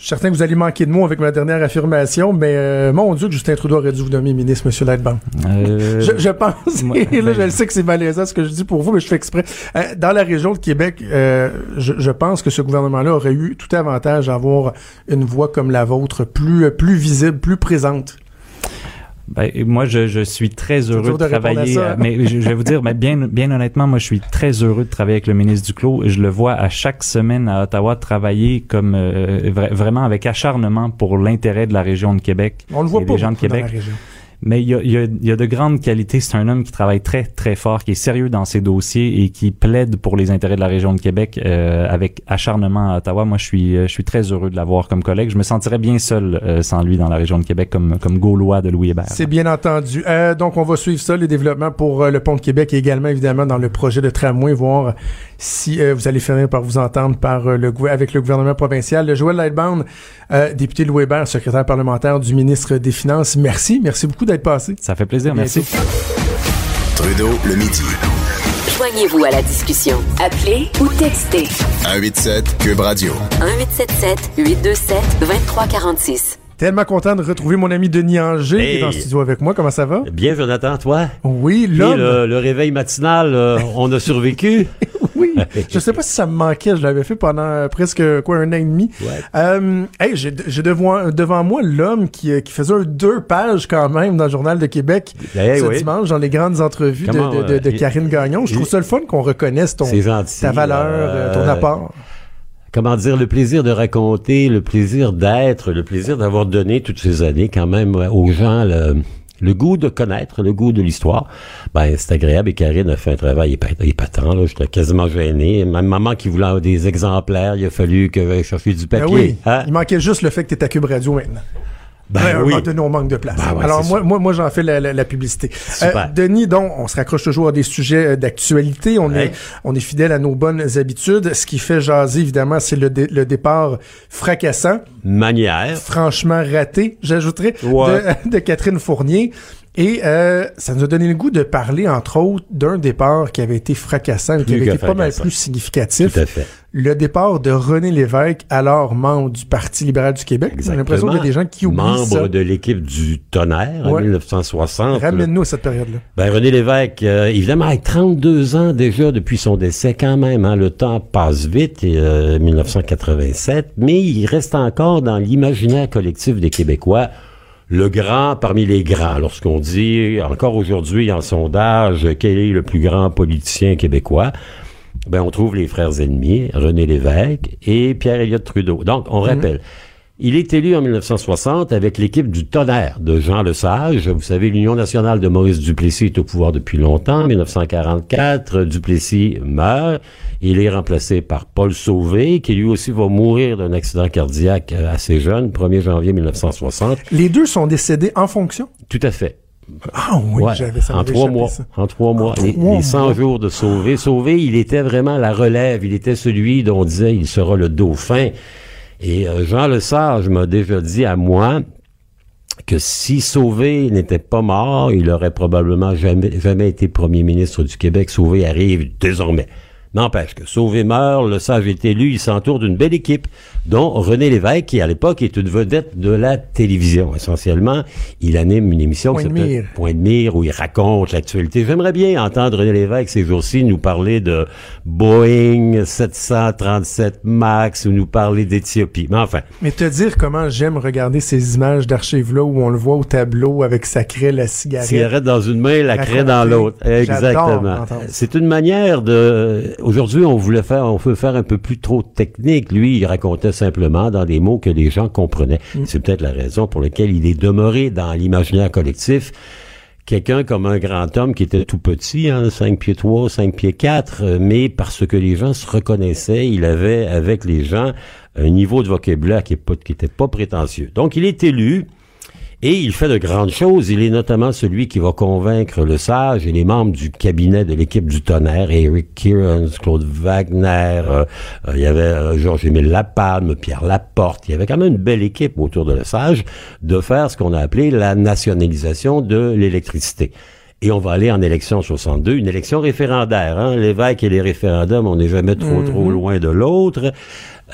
Je suis certain que vous allez manquer de mots avec ma dernière affirmation, mais euh, mon Dieu, Justin Trudeau aurait dû vous nommer ministre, Monsieur Lightbank. Euh, je, je, pense, et là, je sais que c'est malaisant ce que je dis pour vous, mais je fais exprès. Euh, dans la région de Québec, euh, je, je, pense que ce gouvernement-là aurait eu tout avantage à avoir une voix comme la vôtre, plus, plus visible, plus présente. Ben, moi, je, je, suis très heureux de, travailler. mais je, vais vous dire, mais bien, bien honnêtement, moi, je suis très heureux de travailler avec le ministre Duclos. Je le vois à chaque semaine à Ottawa travailler comme euh, vraiment avec acharnement pour l'intérêt de la région de Québec. On le voit pas des gens de Québec. Mais il y a, y, a, y a, de grandes qualités. C'est un homme qui travaille très, très fort, qui est sérieux dans ses dossiers et qui plaide pour les intérêts de la région de Québec euh, avec acharnement à Ottawa. Moi, je suis, euh, je suis très heureux de l'avoir comme collègue. Je me sentirais bien seul euh, sans lui dans la région de Québec comme, comme Gaulois de Louis Hébert. C'est bien entendu. Euh, donc, on va suivre ça, les développements pour le pont de Québec et également, évidemment, dans le projet de tramway, voir si vous allez finir par vous entendre par le, avec le gouvernement provincial. Joël Lightbound, député Louis Hébert, secrétaire parlementaire du ministre des Finances, merci. Merci beaucoup d'être passé. Ça fait plaisir, merci. Trudeau, le midi. Joignez-vous à la discussion. Appelez ou textez. 187 Cube Radio. 1877 827 2346. Tellement content de retrouver mon ami Denis Anger qui est dans le studio avec moi. Comment ça va? Bien, Jonathan, toi? Oui, là. Le, le, réveil matinal, euh, on a survécu. oui. Je sais pas si ça me manquait. Je l'avais fait pendant euh, presque quoi un an et demi. Ouais. Euh, hey, j'ai devant, devant moi l'homme qui, qui faisait deux pages quand même dans le Journal de Québec hey, ce oui. dimanche dans les grandes entrevues Comment, de, de, de, de, Karine Gagnon. Je trouve ça le fun qu'on reconnaisse ton, gentil, ta valeur, euh, ton apport comment dire, le plaisir de raconter, le plaisir d'être, le plaisir d'avoir donné toutes ces années quand même aux gens le, le goût de connaître, le goût de l'histoire. Ben, c'est agréable et Karine a fait un travail épatant, là. J'étais quasiment gêné. Ma maman qui voulait des exemplaires, il a fallu que j'aille chercher du papier. Ben oui. Hein? Il manquait juste le fait que tu étais à Cube Radio maintenant. Ben, oui. nos manque de place. Ben ouais, Alors moi, moi, moi, j'en fais la, la, la publicité. Euh, Denis, donc, on se raccroche toujours à des sujets euh, d'actualité. On est, on est fidèle à nos bonnes habitudes. Ce qui fait jaser, évidemment, c'est le, le départ fracassant. Manière. Franchement raté, j'ajouterais, de, de Catherine Fournier. Et euh, ça nous a donné le goût de parler, entre autres, d'un départ qui avait été fracassant, et qui avait été pas mal plus significatif. Tout à fait. Le départ de René Lévesque, alors membre du Parti libéral du Québec. J'ai l'impression qu'il y a des gens qui oublient membre ça. de l'équipe du Tonnerre en 1960. Ramène-nous à cette période-là. Ben, René Lévesque, euh, évidemment, avec 32 ans déjà depuis son décès, quand même, hein, le temps passe vite, et, euh, 1987, mais il reste encore dans l'imaginaire collectif des Québécois le grand parmi les grands. Lorsqu'on dit, encore aujourd'hui en sondage, quel est le plus grand politicien québécois, ben on trouve les frères ennemis, René Lévesque et pierre Elliott Trudeau. Donc, on mhm. rappelle, il est élu en 1960 avec l'équipe du tonnerre de Jean Lesage. Vous savez, l'Union nationale de Maurice Duplessis est au pouvoir depuis longtemps. 1944, Duplessis meurt. Il est remplacé par Paul Sauvé, qui lui aussi va mourir d'un accident cardiaque assez jeune, 1er janvier 1960. Les deux sont décédés en fonction? Tout à fait. Ah oui, Ouais, j'avais ça. en trois mois. ça. En trois mois. Les, trois les 100 mois. jours de Sauvé. Sauvé, il était vraiment la relève. Il était celui dont on disait il sera le dauphin. Et euh, Jean Lesage m'a déjà dit à moi que si Sauvé n'était pas mort, il aurait probablement jamais, jamais été premier ministre du Québec. Sauvé arrive désormais. N'empêche que Sauvé meurt, le sage est élu, il s'entoure d'une belle équipe, dont René Lévesque, qui à l'époque est une vedette de la télévision. Essentiellement, il anime une émission Point qui de mire. Point de mire, où il raconte l'actualité. J'aimerais bien entendre René Lévesque ces jours-ci nous parler de Boeing 737 MAX ou nous parler d'Éthiopie. Mais enfin, Mais te dire comment j'aime regarder ces images d'archives-là où on le voit au tableau avec sa craie, la cigarette. cigarette dans une main, la craie dans l'autre. Exactement. C'est une manière de. Aujourd'hui, on voulait faire, on veut faire un peu plus trop technique. Lui, il racontait simplement dans des mots que les gens comprenaient. Mm. C'est peut-être la raison pour laquelle il est demeuré dans l'imaginaire collectif. Quelqu'un comme un grand homme qui était tout petit, hein, 5 pieds 3, 5 pieds 4, euh, mais parce que les gens se reconnaissaient, il avait avec les gens un niveau de vocabulaire qui n'était pas prétentieux. Donc, il est élu. Et il fait de grandes choses. Il est notamment celui qui va convaincre le sage et les membres du cabinet de l'équipe du tonnerre, Eric Kearns, Claude Wagner, euh, euh, il y avait euh, Georges-Émile Lapalme, Pierre Laporte. Il y avait quand même une belle équipe autour de le sage de faire ce qu'on a appelé la nationalisation de l'électricité. Et on va aller en élection 62, une élection référendaire. Hein? L'évêque et les référendums, on n'est jamais trop, trop loin de l'autre.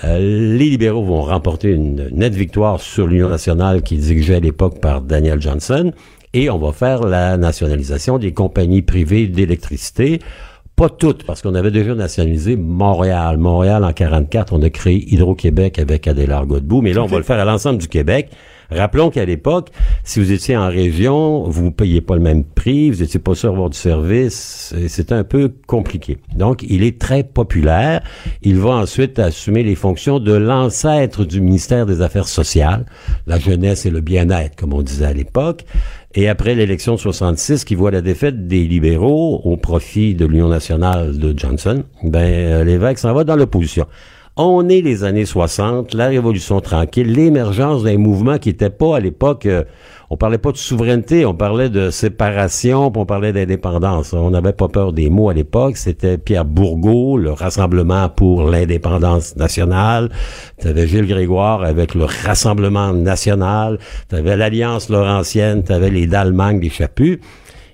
Euh, les libéraux vont remporter une nette victoire sur l'Union nationale qui est dirigée à l'époque par Daniel Johnson. Et on va faire la nationalisation des compagnies privées d'électricité. Pas toutes, parce qu'on avait déjà nationalisé Montréal. Montréal, en 44, on a créé Hydro-Québec avec Adélard Godbout, mais là, on va le faire à l'ensemble du Québec. Rappelons qu'à l'époque, si vous étiez en région, vous ne payiez pas le même prix, vous n'étiez pas sûr d'avoir du service, c'était un peu compliqué. Donc, il est très populaire. Il va ensuite assumer les fonctions de l'ancêtre du ministère des Affaires sociales, la jeunesse et le bien-être, comme on disait à l'époque. Et après l'élection de 66, qui voit la défaite des libéraux au profit de l'Union nationale de Johnson, ben, euh, l'évêque s'en va dans l'opposition. On est les années 60, la Révolution tranquille, l'émergence d'un mouvement qui n'était pas à l'époque, euh, on parlait pas de souveraineté, on parlait de séparation, puis on parlait d'indépendance. On n'avait pas peur des mots à l'époque. C'était Pierre Bourgault, le Rassemblement pour l'indépendance nationale. Tu avais Gilles Grégoire avec le Rassemblement national. Tu avais l'Alliance Laurentienne, tu avais les d'Allemagne, les Chapus.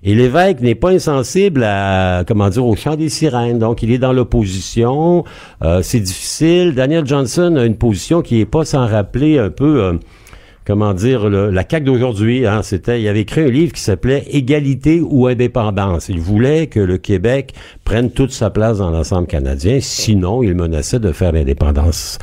Et l'évêque n'est pas insensible à, comment dire, au chant des sirènes. Donc, il est dans l'opposition. Euh, c'est difficile. Daniel Johnson a une position qui est pas sans rappeler un peu, euh, comment dire, la CAQ d'aujourd'hui. Hein. C'était, il avait écrit un livre qui s'appelait Égalité ou indépendance. Il voulait que le Québec prenne toute sa place dans l'ensemble canadien. Sinon, il menaçait de faire l'indépendance.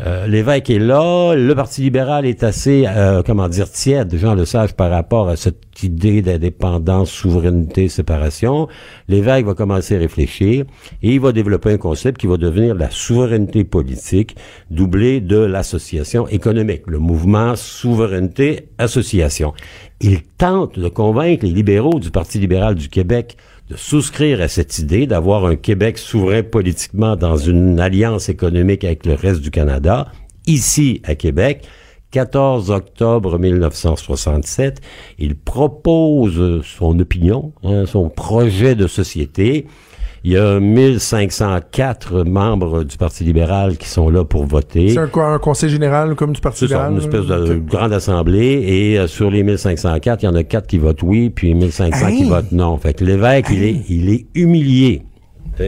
Euh, L'évêque est là. Le Parti libéral est assez, euh, comment dire, tiède, Jean Lesage, par rapport à cette idée d'indépendance, souveraineté, séparation. L'évêque va commencer à réfléchir et il va développer un concept qui va devenir la souveraineté politique doublé de l'association économique, le mouvement souveraineté-association. Il tente de convaincre les libéraux du Parti libéral du Québec de souscrire à cette idée d'avoir un Québec souverain politiquement dans une alliance économique avec le reste du Canada, ici à Québec. 14 octobre 1967, il propose son opinion, hein, son projet de société. Il y a 1504 membres du Parti libéral qui sont là pour voter. C'est un, quoi, un conseil général comme du Parti libéral? une espèce de grande assemblée. Et euh, sur les 1504, il y en a quatre qui votent oui, puis 1500 qui Hey! votent non. Fait que l'évêque, il, est, il est humilié.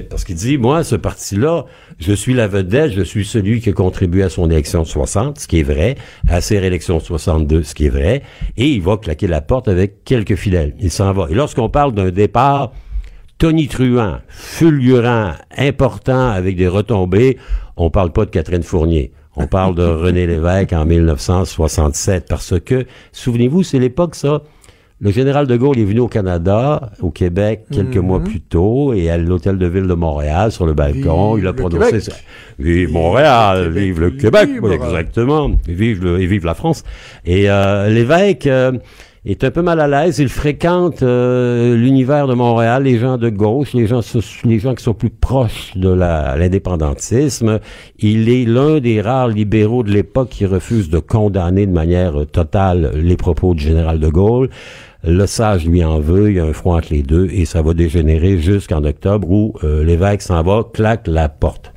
Parce qu'il dit, moi, ce parti-là, je suis la vedette, je suis celui qui a contribué à son élection de 60, ce qui est vrai, à ses réélections de 62, ce qui est vrai, et il va claquer la porte avec quelques fidèles. Il s'en va. Et lorsqu'on parle d'un départ tonitruant, fulgurant, important, avec des retombées, on parle pas de Catherine Fournier. On parle de René Lévesque en 1967 parce que, souvenez-vous, c'est l'époque, ça. Le général de Gaulle est venu au Canada, au Québec, quelques mois plus tôt, et à l'hôtel de ville de Montréal, sur le balcon, Vive il a prononcé ça. Vive Montréal, Québec vive le Québec, exactement. Et vive, le, et vive la France. Et euh, l'évêque euh, est un peu mal à l'aise. Il fréquente euh, l'univers de Montréal, les gens de gauche, les gens, qui sont plus proches de l'indépendantisme. Il est l'un des rares libéraux de l'époque qui refuse de condamner de manière euh, totale les propos du général de Gaulle. Le sage lui en veut, il y a un froid entre les deux et ça va dégénérer jusqu'en octobre où euh, l'évêque s'en va, claque la porte.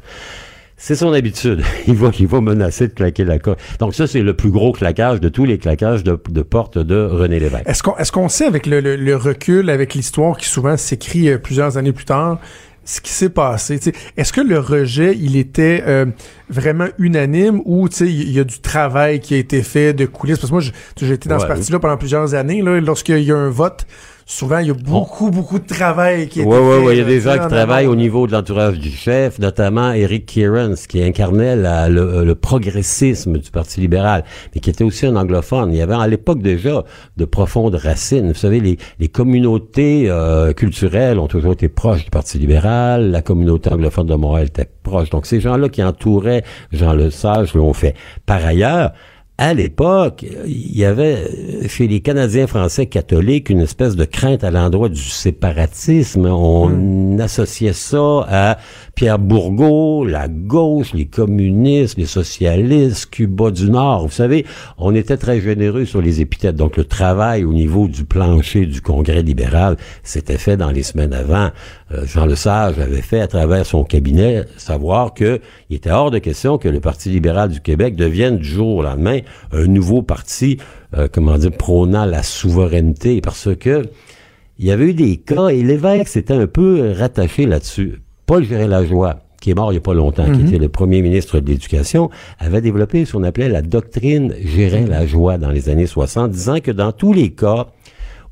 C'est son habitude. Il va, il va menacer de claquer la porte. Donc ça, c'est le plus gros claquage de tous les claquages de, de porte de René Lévesque. Est-ce qu'on est-ce qu'on sait avec le, le- le recul, avec l'histoire qui souvent s'écrit euh, plusieurs années plus tard, ce qui s'est passé? Est-ce que le rejet, il était euh, vraiment unanime ou tu sais, il y a du travail qui a été fait de coulisses? Parce que moi, j'ai été dans ce parti-là pendant plusieurs années. Là, lorsqu'il y a un vote, souvent, il y a beaucoup, beaucoup de travail qui a été Oui, oui, fait. oui. Il y a des gens qui en travaillent au niveau de l'entourage du chef, notamment Eric Kierans, qui incarnait la- le, le progressisme du Parti libéral, mais qui était aussi un anglophone. Il y avait à l'époque déjà de profondes racines. Vous savez, les, les communautés euh, culturelles ont toujours été proches du Parti libéral. La communauté anglophone de Montréal était proche. Donc, ces gens-là qui entouraient Jean Lesage l'ont fait. Par ailleurs, à l'époque, il y avait chez les Canadiens français catholiques une espèce de crainte à l'endroit du séparatisme. On associait ça à Pierre Bourgault, la gauche, les communistes, les socialistes, Cuba du Nord. Vous savez, on était très généreux sur les épithètes. Donc le travail au niveau du plancher du Congrès libéral s'était fait dans les semaines avant. Euh, Jean Lesage avait fait à travers son cabinet savoir que il était hors de question que le Parti libéral du Québec devienne du jour au lendemain un nouveau parti, euh, comment dire, prônant la souveraineté, parce que il y avait eu des cas et l'évêque s'était un peu rattaché là-dessus. Paul Gérard-Lajoie, qui est mort il n'y a pas longtemps, qui était le premier ministre de l'Éducation, avait développé ce qu'on appelait la doctrine Gérin-Lajoie dans les années 60, disant que dans tous les cas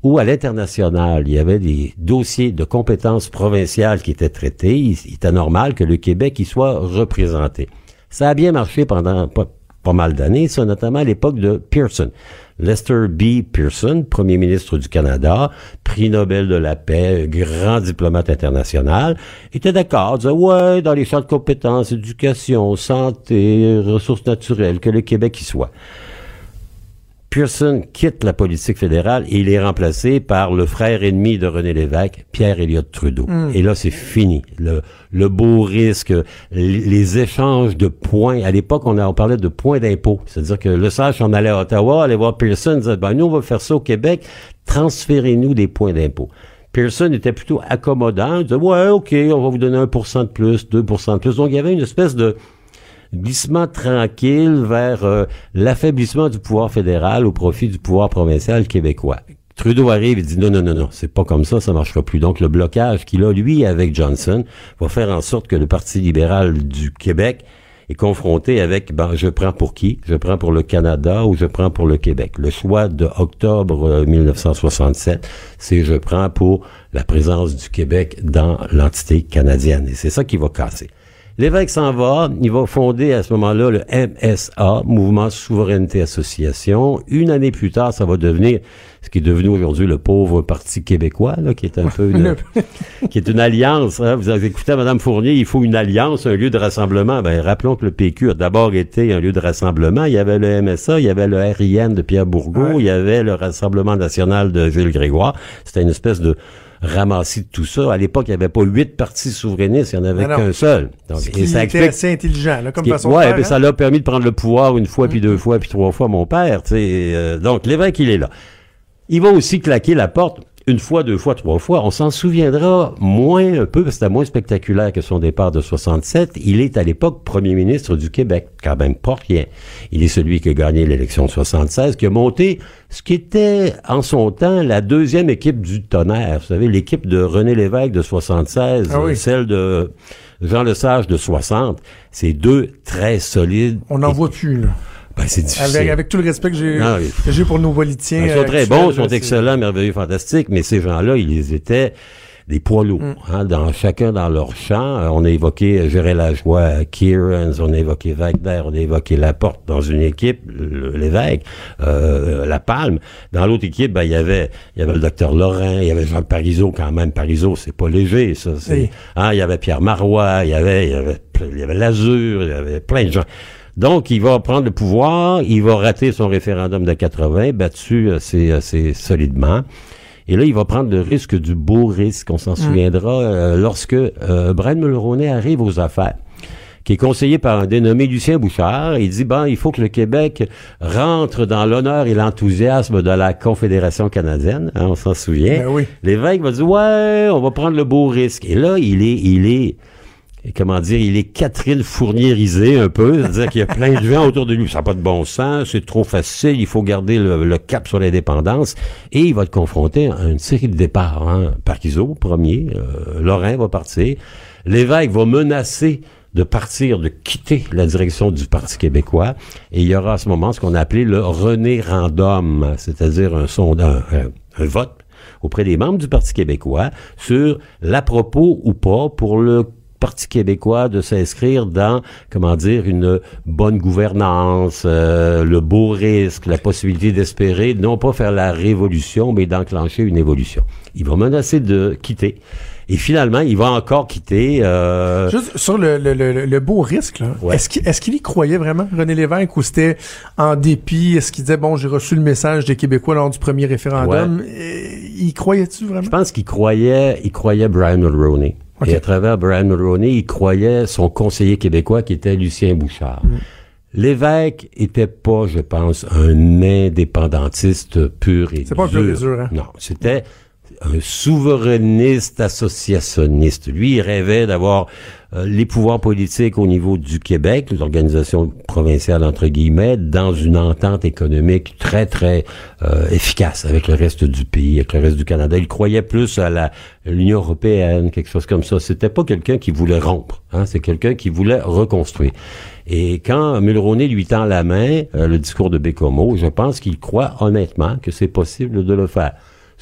où à l'international, il y avait des dossiers de compétences provinciales qui étaient traités, il, était normal que le Québec y soit représenté. Ça a bien marché pendant pas, pas mal d'années, ça, notamment à l'époque de Pearson. Lester B. Pearson, premier ministre du Canada, prix Nobel de la paix, grand diplomate international, était d'accord, disait, ouais, dans les champs de compétences, éducation, santé, ressources naturelles, que le Québec y soit. Pearson quitte la politique fédérale et il est remplacé par le frère ennemi de René Lévesque, Pierre Elliott Trudeau. Et là, c'est fini. Le, le beau risque, les, échanges de points. À l'époque, on, on parlait de points d'impôt. C'est-à-dire que le sage en allait à Ottawa, allait voir Pearson, disait, ben, nous, on va faire ça au Québec, transférez-nous des points d'impôt. Pearson était plutôt accommodant. Il disait, ouais, OK, on va vous donner 1% de plus, 2% de plus. Donc, il y avait une espèce de, glissement tranquille vers euh, l'affaiblissement du pouvoir fédéral au profit du pouvoir provincial québécois. Trudeau arrive et dit non, non, non, non, c'est pas comme ça, ça marchera plus. Donc le blocage qu'il a, lui, avec Johnson, va faire en sorte que le Parti libéral du Québec est confronté avec, ben, je prends pour qui? Je prends pour le Canada ou je prends pour le Québec? Le choix de octobre euh, 1967, c'est je prends pour la présence du Québec dans l'entité canadienne. Et c'est ça qui va casser. L'évêque s'en va, il va fonder à ce moment-là le MSA, Mouvement Souveraineté Association. Une année plus tard, ça va devenir ce qui est devenu aujourd'hui le pauvre Parti québécois, là, qui est un peu une, qui est une alliance. hein. Vous avez écouté Mme Fournier, il faut une alliance, un lieu de rassemblement. Ben, rappelons que le PQ a d'abord été un lieu de rassemblement. Il y avait le MSA, il y avait le RIN de Pierre Bourgault, il y avait le Rassemblement national de Gilles Grégoire. C'était une espèce de ramassis de tout ça. À l'époque, il n'y avait pas huit partis souverainistes, il n'y en avait qu'un seul. Donc, Ce et qui ça était explique assez intelligent, là, comme façon ouais, de faire, hein? ça l'a permis de prendre le pouvoir une fois, puis deux fois, puis trois fois mon père. Euh, donc, l'évêque, il est là. Il va aussi claquer la porte une fois, deux fois, trois fois. On s'en souviendra moins un peu, parce que c'était moins spectaculaire que son départ de 67. Il est à l'époque premier ministre du Québec, quand même pas rien. Il est celui qui a gagné l'élection de 76, qui a monté ce qui était en son temps la deuxième équipe du tonnerre. Vous savez, l'équipe de René Lévesque de 76, Ah oui. celle de Jean Lesage de 60. C'est deux très solides. On n'en voit plus, là? Ben, c'est difficile. Avec, avec tout le respect que j'ai j'ai pour nos politiciens. Ils sont euh, très bons, ils sont excellents, merveilleux, fantastiques, mais ces gens-là, ils étaient des poids lourds, Mm. hein, dans chacun dans leur champ. Euh, On a évoqué Gérard Lajoie, Kierans, on a évoqué Wagner, on a évoqué Laporte dans une équipe, l'évêque, euh, La Palme. Dans l'autre équipe, ben, il y avait, il y avait le docteur Laurent, il y avait Jean Parizeau quand même. Parizeau, c'est pas léger, ça. c'est- Oui. hein, il y avait Pierre Marois, il y avait, il y avait, il y avait Lazur, il y avait plein de gens. Donc, il va prendre le pouvoir, il va rater son référendum de 80, battu assez, assez solidement. Et là, il va prendre le risque du beau risque. On s'en souviendra euh, lorsque euh, Brian Mulroney arrive aux affaires. qui est conseillé par un dénommé Lucien Bouchard. Il dit, ben, il faut que le Québec rentre dans l'honneur et l'enthousiasme de la Confédération canadienne. Hein, on s'en souvient. Ben oui. L'évêque va dire, ouais, on va prendre le beau risque. Et là, il est, il est, comment dire, il est Catherine Fournierisé un peu, c'est-à-dire qu'il y a plein de gens autour de lui. Ça n'a pas de bon sens, c'est trop facile, il faut garder le, cap sur l'indépendance. Et il va être confronté à une série de départs. Hein. Premier, euh, Lorrain va partir. L'évêque va menacer de partir, de quitter la direction du Parti québécois. Et il y aura à ce moment ce qu'on a appelé le René Random, c'est-à-dire un, un vote auprès des membres du Parti québécois sur l'à propos ou pas pour le Parti québécois de s'inscrire dans, comment dire, une bonne gouvernance, euh, le beau risque, la possibilité d'espérer, non pas faire la révolution, mais d'enclencher une évolution. Il va menacer de quitter. Et finalement, il va encore quitter. Euh... Juste sur le, le, le, le beau risque, là, Ouais. est-ce qu'il est y croyait vraiment, René Lévesque, ou c'était en dépit? Est-ce qu'il disait, bon, j'ai reçu le message des Québécois lors du premier référendum? Et, il croyait-tu vraiment? Je pense qu'il croyait, il croyait Brian Mulroney. Et à travers Brian Mulroney, il croyait son conseiller québécois qui était Lucien Bouchard. Mm. L'évêque était pas, je pense, un indépendantiste pur et C'est pas dur. pur et dur, hein? Non, c'était un souverainiste associationniste. Lui, il rêvait d'avoir les pouvoirs politiques au niveau du Québec, l'organisation provinciale entre guillemets, dans une entente économique très très euh, efficace avec le reste du pays, avec le reste du Canada. Il croyait plus à la l'Union européenne, quelque chose comme ça. C'était pas quelqu'un qui voulait rompre, hein, c'est quelqu'un qui voulait reconstruire. Et quand Mulroney lui tend la main, euh, le discours de Bécomo, je pense qu'il croit honnêtement que c'est possible de le faire.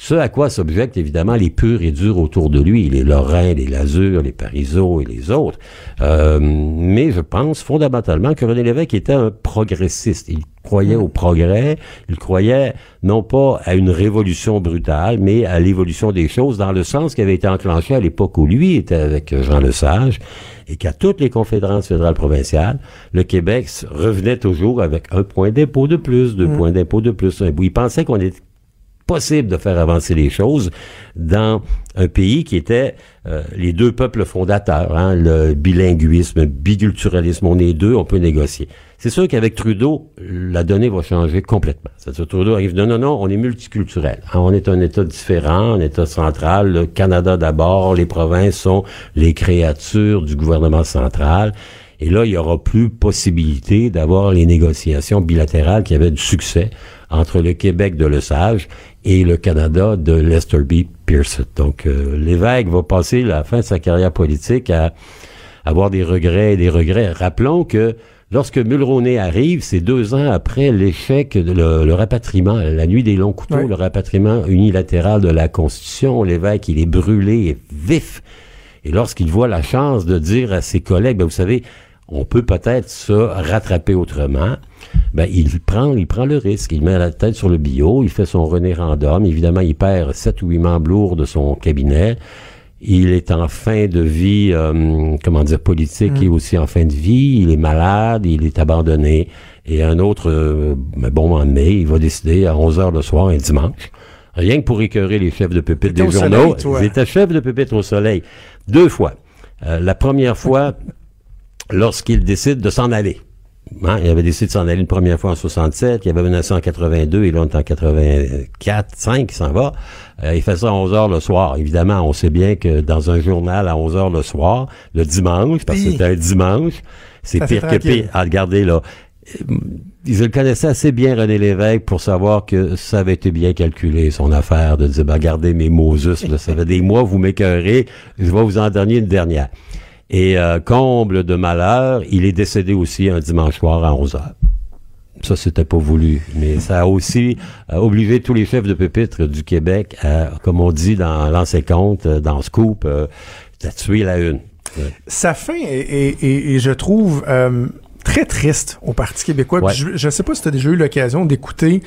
Ce à quoi s'objectent évidemment les purs et durs autour de lui, les Lorrains, les Lazur, les Parizeau et les autres. Euh, mais je pense fondamentalement que René Lévesque était un progressiste. Il croyait au progrès, il croyait non pas à une révolution brutale, mais à l'évolution des choses dans le sens qui avait été enclenché à l'époque où lui était avec Jean Lesage et qu'à toutes les conférences fédérales provinciales, le Québec revenait toujours avec un point d'impôt de plus, deux points d'impôt de plus. Il pensait qu'on était possible de faire avancer les choses dans un pays qui était euh, les deux peuples fondateurs, hein, le bilinguisme, biculturalisme, on est deux, on peut négocier. C'est sûr qu'avec Trudeau, la donnée va changer complètement. C'est-à-dire Trudeau arrive, non, non, non, on est multiculturel. hein, on est un État différent, un État central, le Canada d'abord, les provinces sont les créatures du gouvernement central. Et là, il y aura plus possibilité d'avoir les négociations bilatérales qui avaient du succès entre le Québec de Lesage et le Canada de Lester B. Pearson. Donc, euh, l'évêque va passer la fin de sa carrière politique à avoir des regrets et des regrets. Rappelons que lorsque Mulroney arrive, c'est deux ans après l'échec, de le, le rapatriement, la nuit des longs couteaux, Ouais. le rapatriement unilatéral de la Constitution. L'évêque, il est brûlé et vif. Et lorsqu'il voit la chance de dire à ses collègues, ben, vous savez, on peut peut-être se rattraper autrement, ben, il prend, il prend le risque. Il met la tête sur le bio, il fait son René Random. Évidemment, il perd sept ou huit membres lourds de son cabinet. Il est en fin de vie, euh, comment dire, politique et aussi en fin de vie. Il est malade, il est abandonné. Et un autre, euh, ben, bon moment donné, il va décider à 11 heures le soir, un dimanche, rien que pour écœurer les chefs de pupitre des au journaux. soleil, toi. J'étais chef de pupitre au soleil. Deux fois. Euh, la première fois, lorsqu'il décide de s'en aller. Hein, il avait décidé de s'en aller une première fois en 67, il avait menacé en 82, et là on est en 84, 5, il s'en va. Euh, il fait ça à 11 heures le soir. Évidemment, on sait bien que dans un journal à 11 heures le soir, le dimanche, parce que c'était un dimanche, c'est pire que pire. Ah, regardez là. Euh, Je le connaissais assez bien, René Lévesque, pour savoir que ça avait été bien calculé, son affaire, de dire, ben, regardez mes mots justes, là, ça fait des mois, vous m'écœurez, je vais vous en donner une dernière. Et euh, comble de malheur, il est décédé aussi un dimanche soir à 11 heures. Ça, c'était pas voulu. Mais ça a aussi euh, obligé tous les chefs de pupitre du Québec à, comme on dit dans l'ancien compte, euh, dans Scoop, euh, à tuer la une. Ouais. Sa fin est, est- est- est, je trouve, euh, très triste au Parti québécois. Ouais. Je, je sais pas si tu as déjà eu l'occasion d'écouter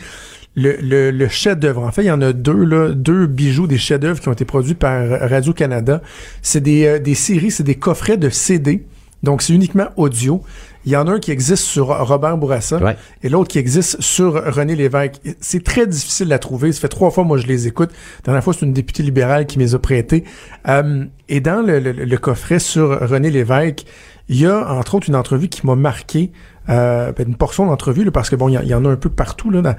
le, le, le chef-d'œuvre. En fait, il y en a deux, là, deux bijoux des chefs-d'œuvre qui ont été produits par Radio-Canada. C'est des, euh, des séries, c'est des coffrets de CD Donc, c'est uniquement audio. Il y en a un qui existe sur Robert Bourassa Ouais. et l'autre qui existe sur René Lévesque. C'est très difficile à trouver. Ça fait trois fois, moi, je les écoute. La dernière fois, c'est une députée libérale qui me les a prêtés. Euh, et dans le, le- le coffret sur René Lévesque, il y a, entre autres, une entrevue qui m'a marqué, euh, ben, une portion d'entrevue, parce que bon, il y, en a un peu partout, là. dans-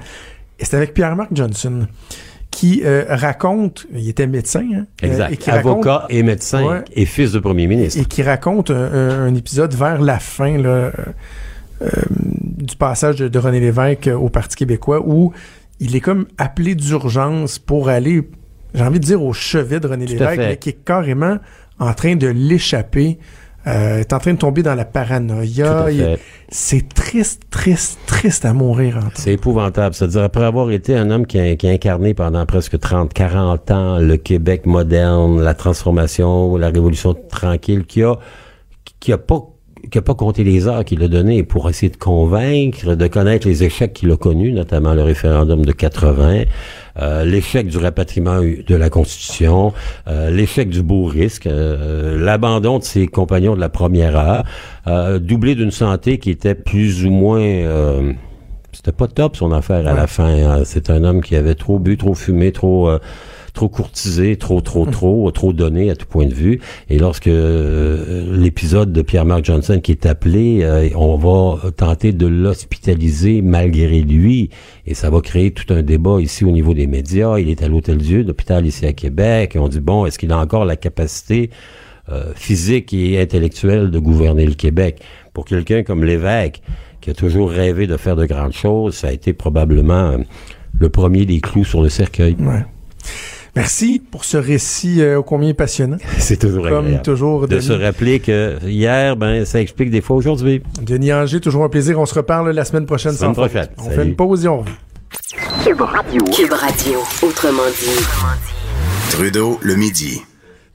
c'est avec Pierre-Marc Johnson, qui euh, raconte, il était médecin, hein, euh, Exact. et qui raconte- Avocat et médecin Ouais. et fils de premier ministre. et qui raconte un, épisode vers la fin là, euh, du passage de, de René Lévesque au Parti québécois où il est comme appelé d'urgence pour aller, j'ai envie de dire, au chevet de René Lévesque, mais qui est carrément en train de l'échapper, euh, est en train de tomber dans la paranoïa. C'est triste, triste, triste à mourir. C'est épouvantable. C'est-à-dire, après avoir été un homme qui a, qui a incarné pendant presque 30, 40 ans le Québec moderne, la transformation, la révolution tranquille, qui a, qui a pas qui a pas compté les heures qu'il a donné pour essayer de convaincre, de connaître les échecs qu'il a connus, notamment le référendum de 80, euh, l'échec du rapatriement de la Constitution, euh, l'échec du beau risque, euh, l'abandon de ses compagnons de la première heure, doublé d'une santé qui était plus ou moins... euh, c'était pas top son affaire à Ouais. la fin. hein. C'est un homme qui avait trop bu, trop fumé, trop euh, trop courtisé, trop trop trop trop donné à tout point de vue. Et lorsque euh, l'épisode de Pierre-Marc Johnson qui est appelé, euh, on va tenter de l'hospitaliser malgré lui, et ça va créer tout un débat ici au niveau des médias. Il est à l'Hôtel Dieu, l'hôpital ici à Québec, on dit bon, est-ce qu'il a encore la capacité euh, physique et intellectuelle de gouverner le Québec? Pour quelqu'un comme l'évêque qui a toujours rêvé de faire de grandes choses, ça a été probablement euh, le premier des clous sur le cercueil. Ouais. Merci pour ce récit euh, ô combien passionnant. C'est toujours Comme agréable. toujours, De se Denis. rappeler que hier, ben, ça explique des fois aujourd'hui. Denis Anger, toujours un plaisir. On se reparle la semaine prochaine. Semaine sans faute. prochaine. On Salut. fait une pause et on revient. Cube Radio, autrement dit. Trudeau, le midi.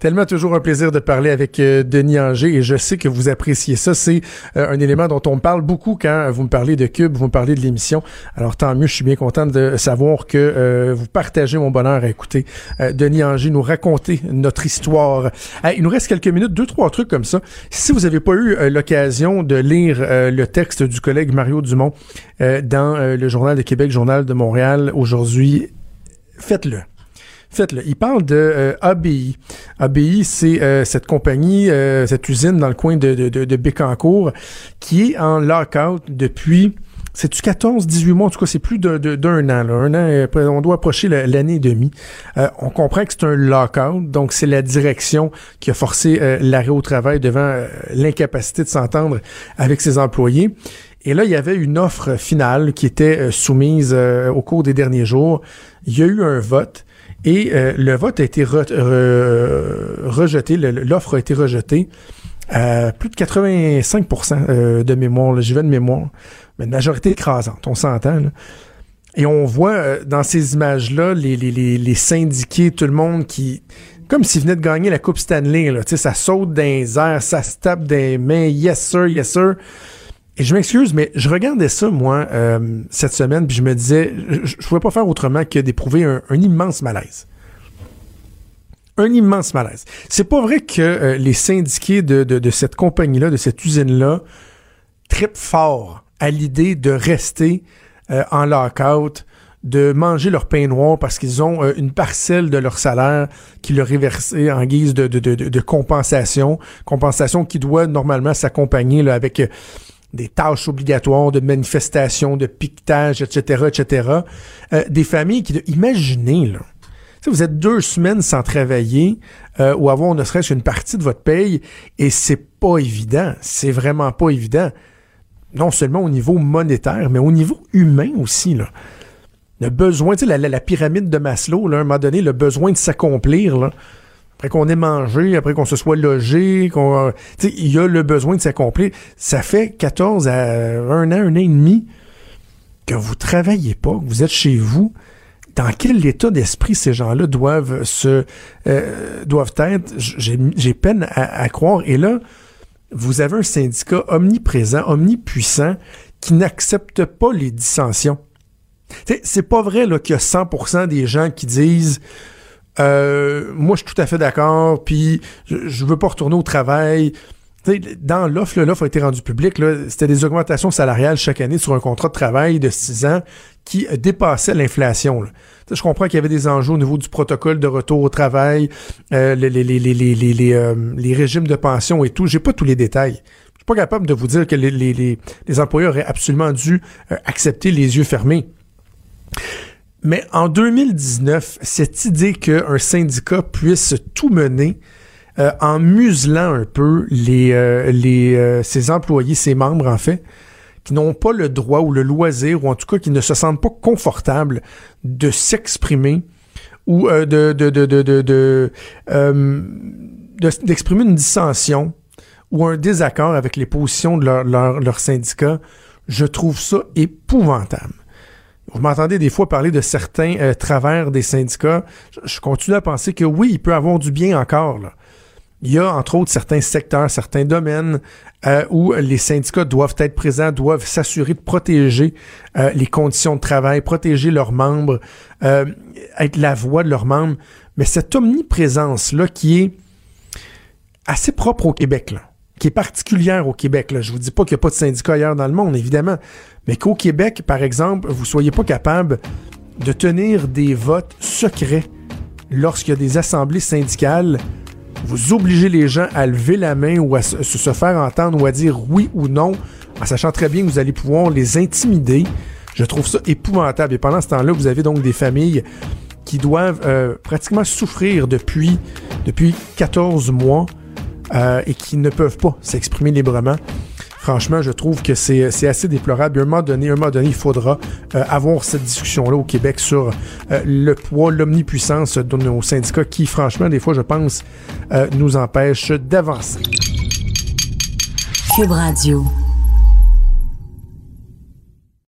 Tellement toujours un plaisir de parler avec euh, Denis Anger et je sais que vous appréciez ça. C'est euh, un élément dont on parle beaucoup quand vous me parlez de Cube, vous me parlez de l'émission. Alors tant mieux, je suis bien content de savoir que euh, vous partagez mon bonheur à écouter euh, Denis Anger nous raconter notre histoire. Il nous reste quelques minutes, deux, trois trucs comme ça. Si vous n'avez pas eu euh, l'occasion de lire euh, le texte du collègue Mario Dumont euh, dans euh, le Journal de Québec, Journal de Montréal aujourd'hui, faites-le. Faites-le. Il parle de euh, ABI. ABI, c'est euh, cette compagnie, euh, cette usine dans le coin de, de, de, de Bécancour qui est en lockout depuis, c'est-tu 14, 18 mois? En tout cas, c'est plus d'un an. Là. Un an, euh, on doit approcher la- l'année et demie. Euh, on comprend que c'est un lockout, donc c'est la direction qui a forcé euh, l'arrêt au travail devant euh, l'incapacité de s'entendre avec ses employés. Et là, il y avait une offre finale qui était soumise au cours des derniers jours. Il y a eu un vote. Et euh, le vote a été re- re- rejeté, le- l'offre a été rejetée. à plus de 85% euh, de mémoire, là, j'y vais de mémoire, mais une majorité écrasante, on s'entend. Et on voit euh, dans ces images-là les, les, les, syndiqués, tout le monde qui, comme s'ils venaient de gagner la Coupe Stanley, là, ça saute dans les airs, ça se tape des mains, yes sir, yes sir. Et je m'excuse, mais je regardais ça, moi, euh, cette semaine, puis je me disais, je, je pouvais pas faire autrement que d'éprouver un, un immense malaise. Un immense malaise. C'est pas vrai que euh, les syndiqués de, de, de cette compagnie-là, de cette usine-là, trippent fort à l'idée de rester euh, en lockout, de manger leur pain noir parce qu'ils ont euh, une parcelle de leur salaire qui leur est versée en guise de, de, de, de- compensation, compensation qui doit normalement s'accompagner avec des tâches obligatoires de manifestations, de piquetage, etc., etc. Euh, des familles qui, imaginez, là, vous êtes deux semaines sans travailler euh, ou avoir ne serait-ce qu'une partie de votre paye et c'est pas évident. C'est vraiment pas évident. Non seulement au niveau monétaire, mais au niveau humain aussi. Là. Le besoin, tu sais, la, pyramide de Maslow, là, à un moment donné, le besoin de s'accomplir, après qu'on ait mangé, après qu'on se soit logé, qu'on, il y a le besoin de s'accomplir. Ça fait 14 à un an, un an et demi que vous travaillez pas, que vous êtes chez vous dans quel état d'esprit ces gens-là doivent se euh, doivent être, j'ai peine à, croire. Et là, vous avez un syndicat omniprésent, omnipuissant, qui n'accepte pas les dissensions. C'est pas vrai qu'il y a 100% des gens qui disent euh, moi je suis tout à fait d'accord, puis je, je veux pas retourner au travail. dans l'offre, l'offre a été rendue publique. C'était des augmentations salariales chaque année sur un contrat de travail de six ans qui dépassaient l'inflation. Je comprends qu'il y avait des enjeux au niveau du protocole de retour au travail, euh, les, les, les, les, euh, régimes de pension et tout. J'ai pas tous les détails. Je suis pas capable de vous dire que les, employeurs auraient absolument dû euh, accepter les yeux fermés. Mais en 2019, cette idée qu'un syndicat puisse tout mener euh, en muselant un peu les, euh, les, euh, ses employés, ses membres en fait, qui n'ont pas le droit ou le loisir, ou en tout cas qui ne se sentent pas confortables de s'exprimer ou de, de, de, de, d'exprimer une dissension ou un désaccord avec les positions de leur, leur, syndicat, je trouve ça épouvantable. Vous m'entendez des fois parler de certains travers des syndicats. Je, continue à penser que oui, il peut avoir du bien encore. Là. Il y a entre autres certains secteurs, certains domaines euh, où les syndicats doivent être présents, doivent s'assurer de protéger euh, les conditions de travail, protéger leurs membres, euh, être la voix de leurs membres. Mais cette omniprésence-là qui est assez propre au Québec, là, qui est particulière au Québec. Là. Je vous dis pas qu'il n'y a pas de syndicats ailleurs dans le monde, évidemment, mais qu'au Québec, par exemple, vous soyez pas capable de tenir des votes secrets lorsqu'il y a des assemblées syndicales vous obligez les gens à lever la main ou à se, faire entendre ou à dire oui ou non, en sachant très bien que vous allez pouvoir les intimider. Je trouve ça épouvantable. Et pendant ce temps-là, vous avez donc des familles qui doivent euh, pratiquement souffrir depuis, depuis 14 mois euh, et qui ne peuvent pas s'exprimer librement. Franchement, je trouve que c'est assez déplorable. Un moment donné, un moment donné, il faudra euh, avoir cette discussion-là au Québec sur euh, le poids, l'omnipuissance de nos syndicats qui, franchement, des fois, je pense, nous empêchent d'avancer. Cube Radio.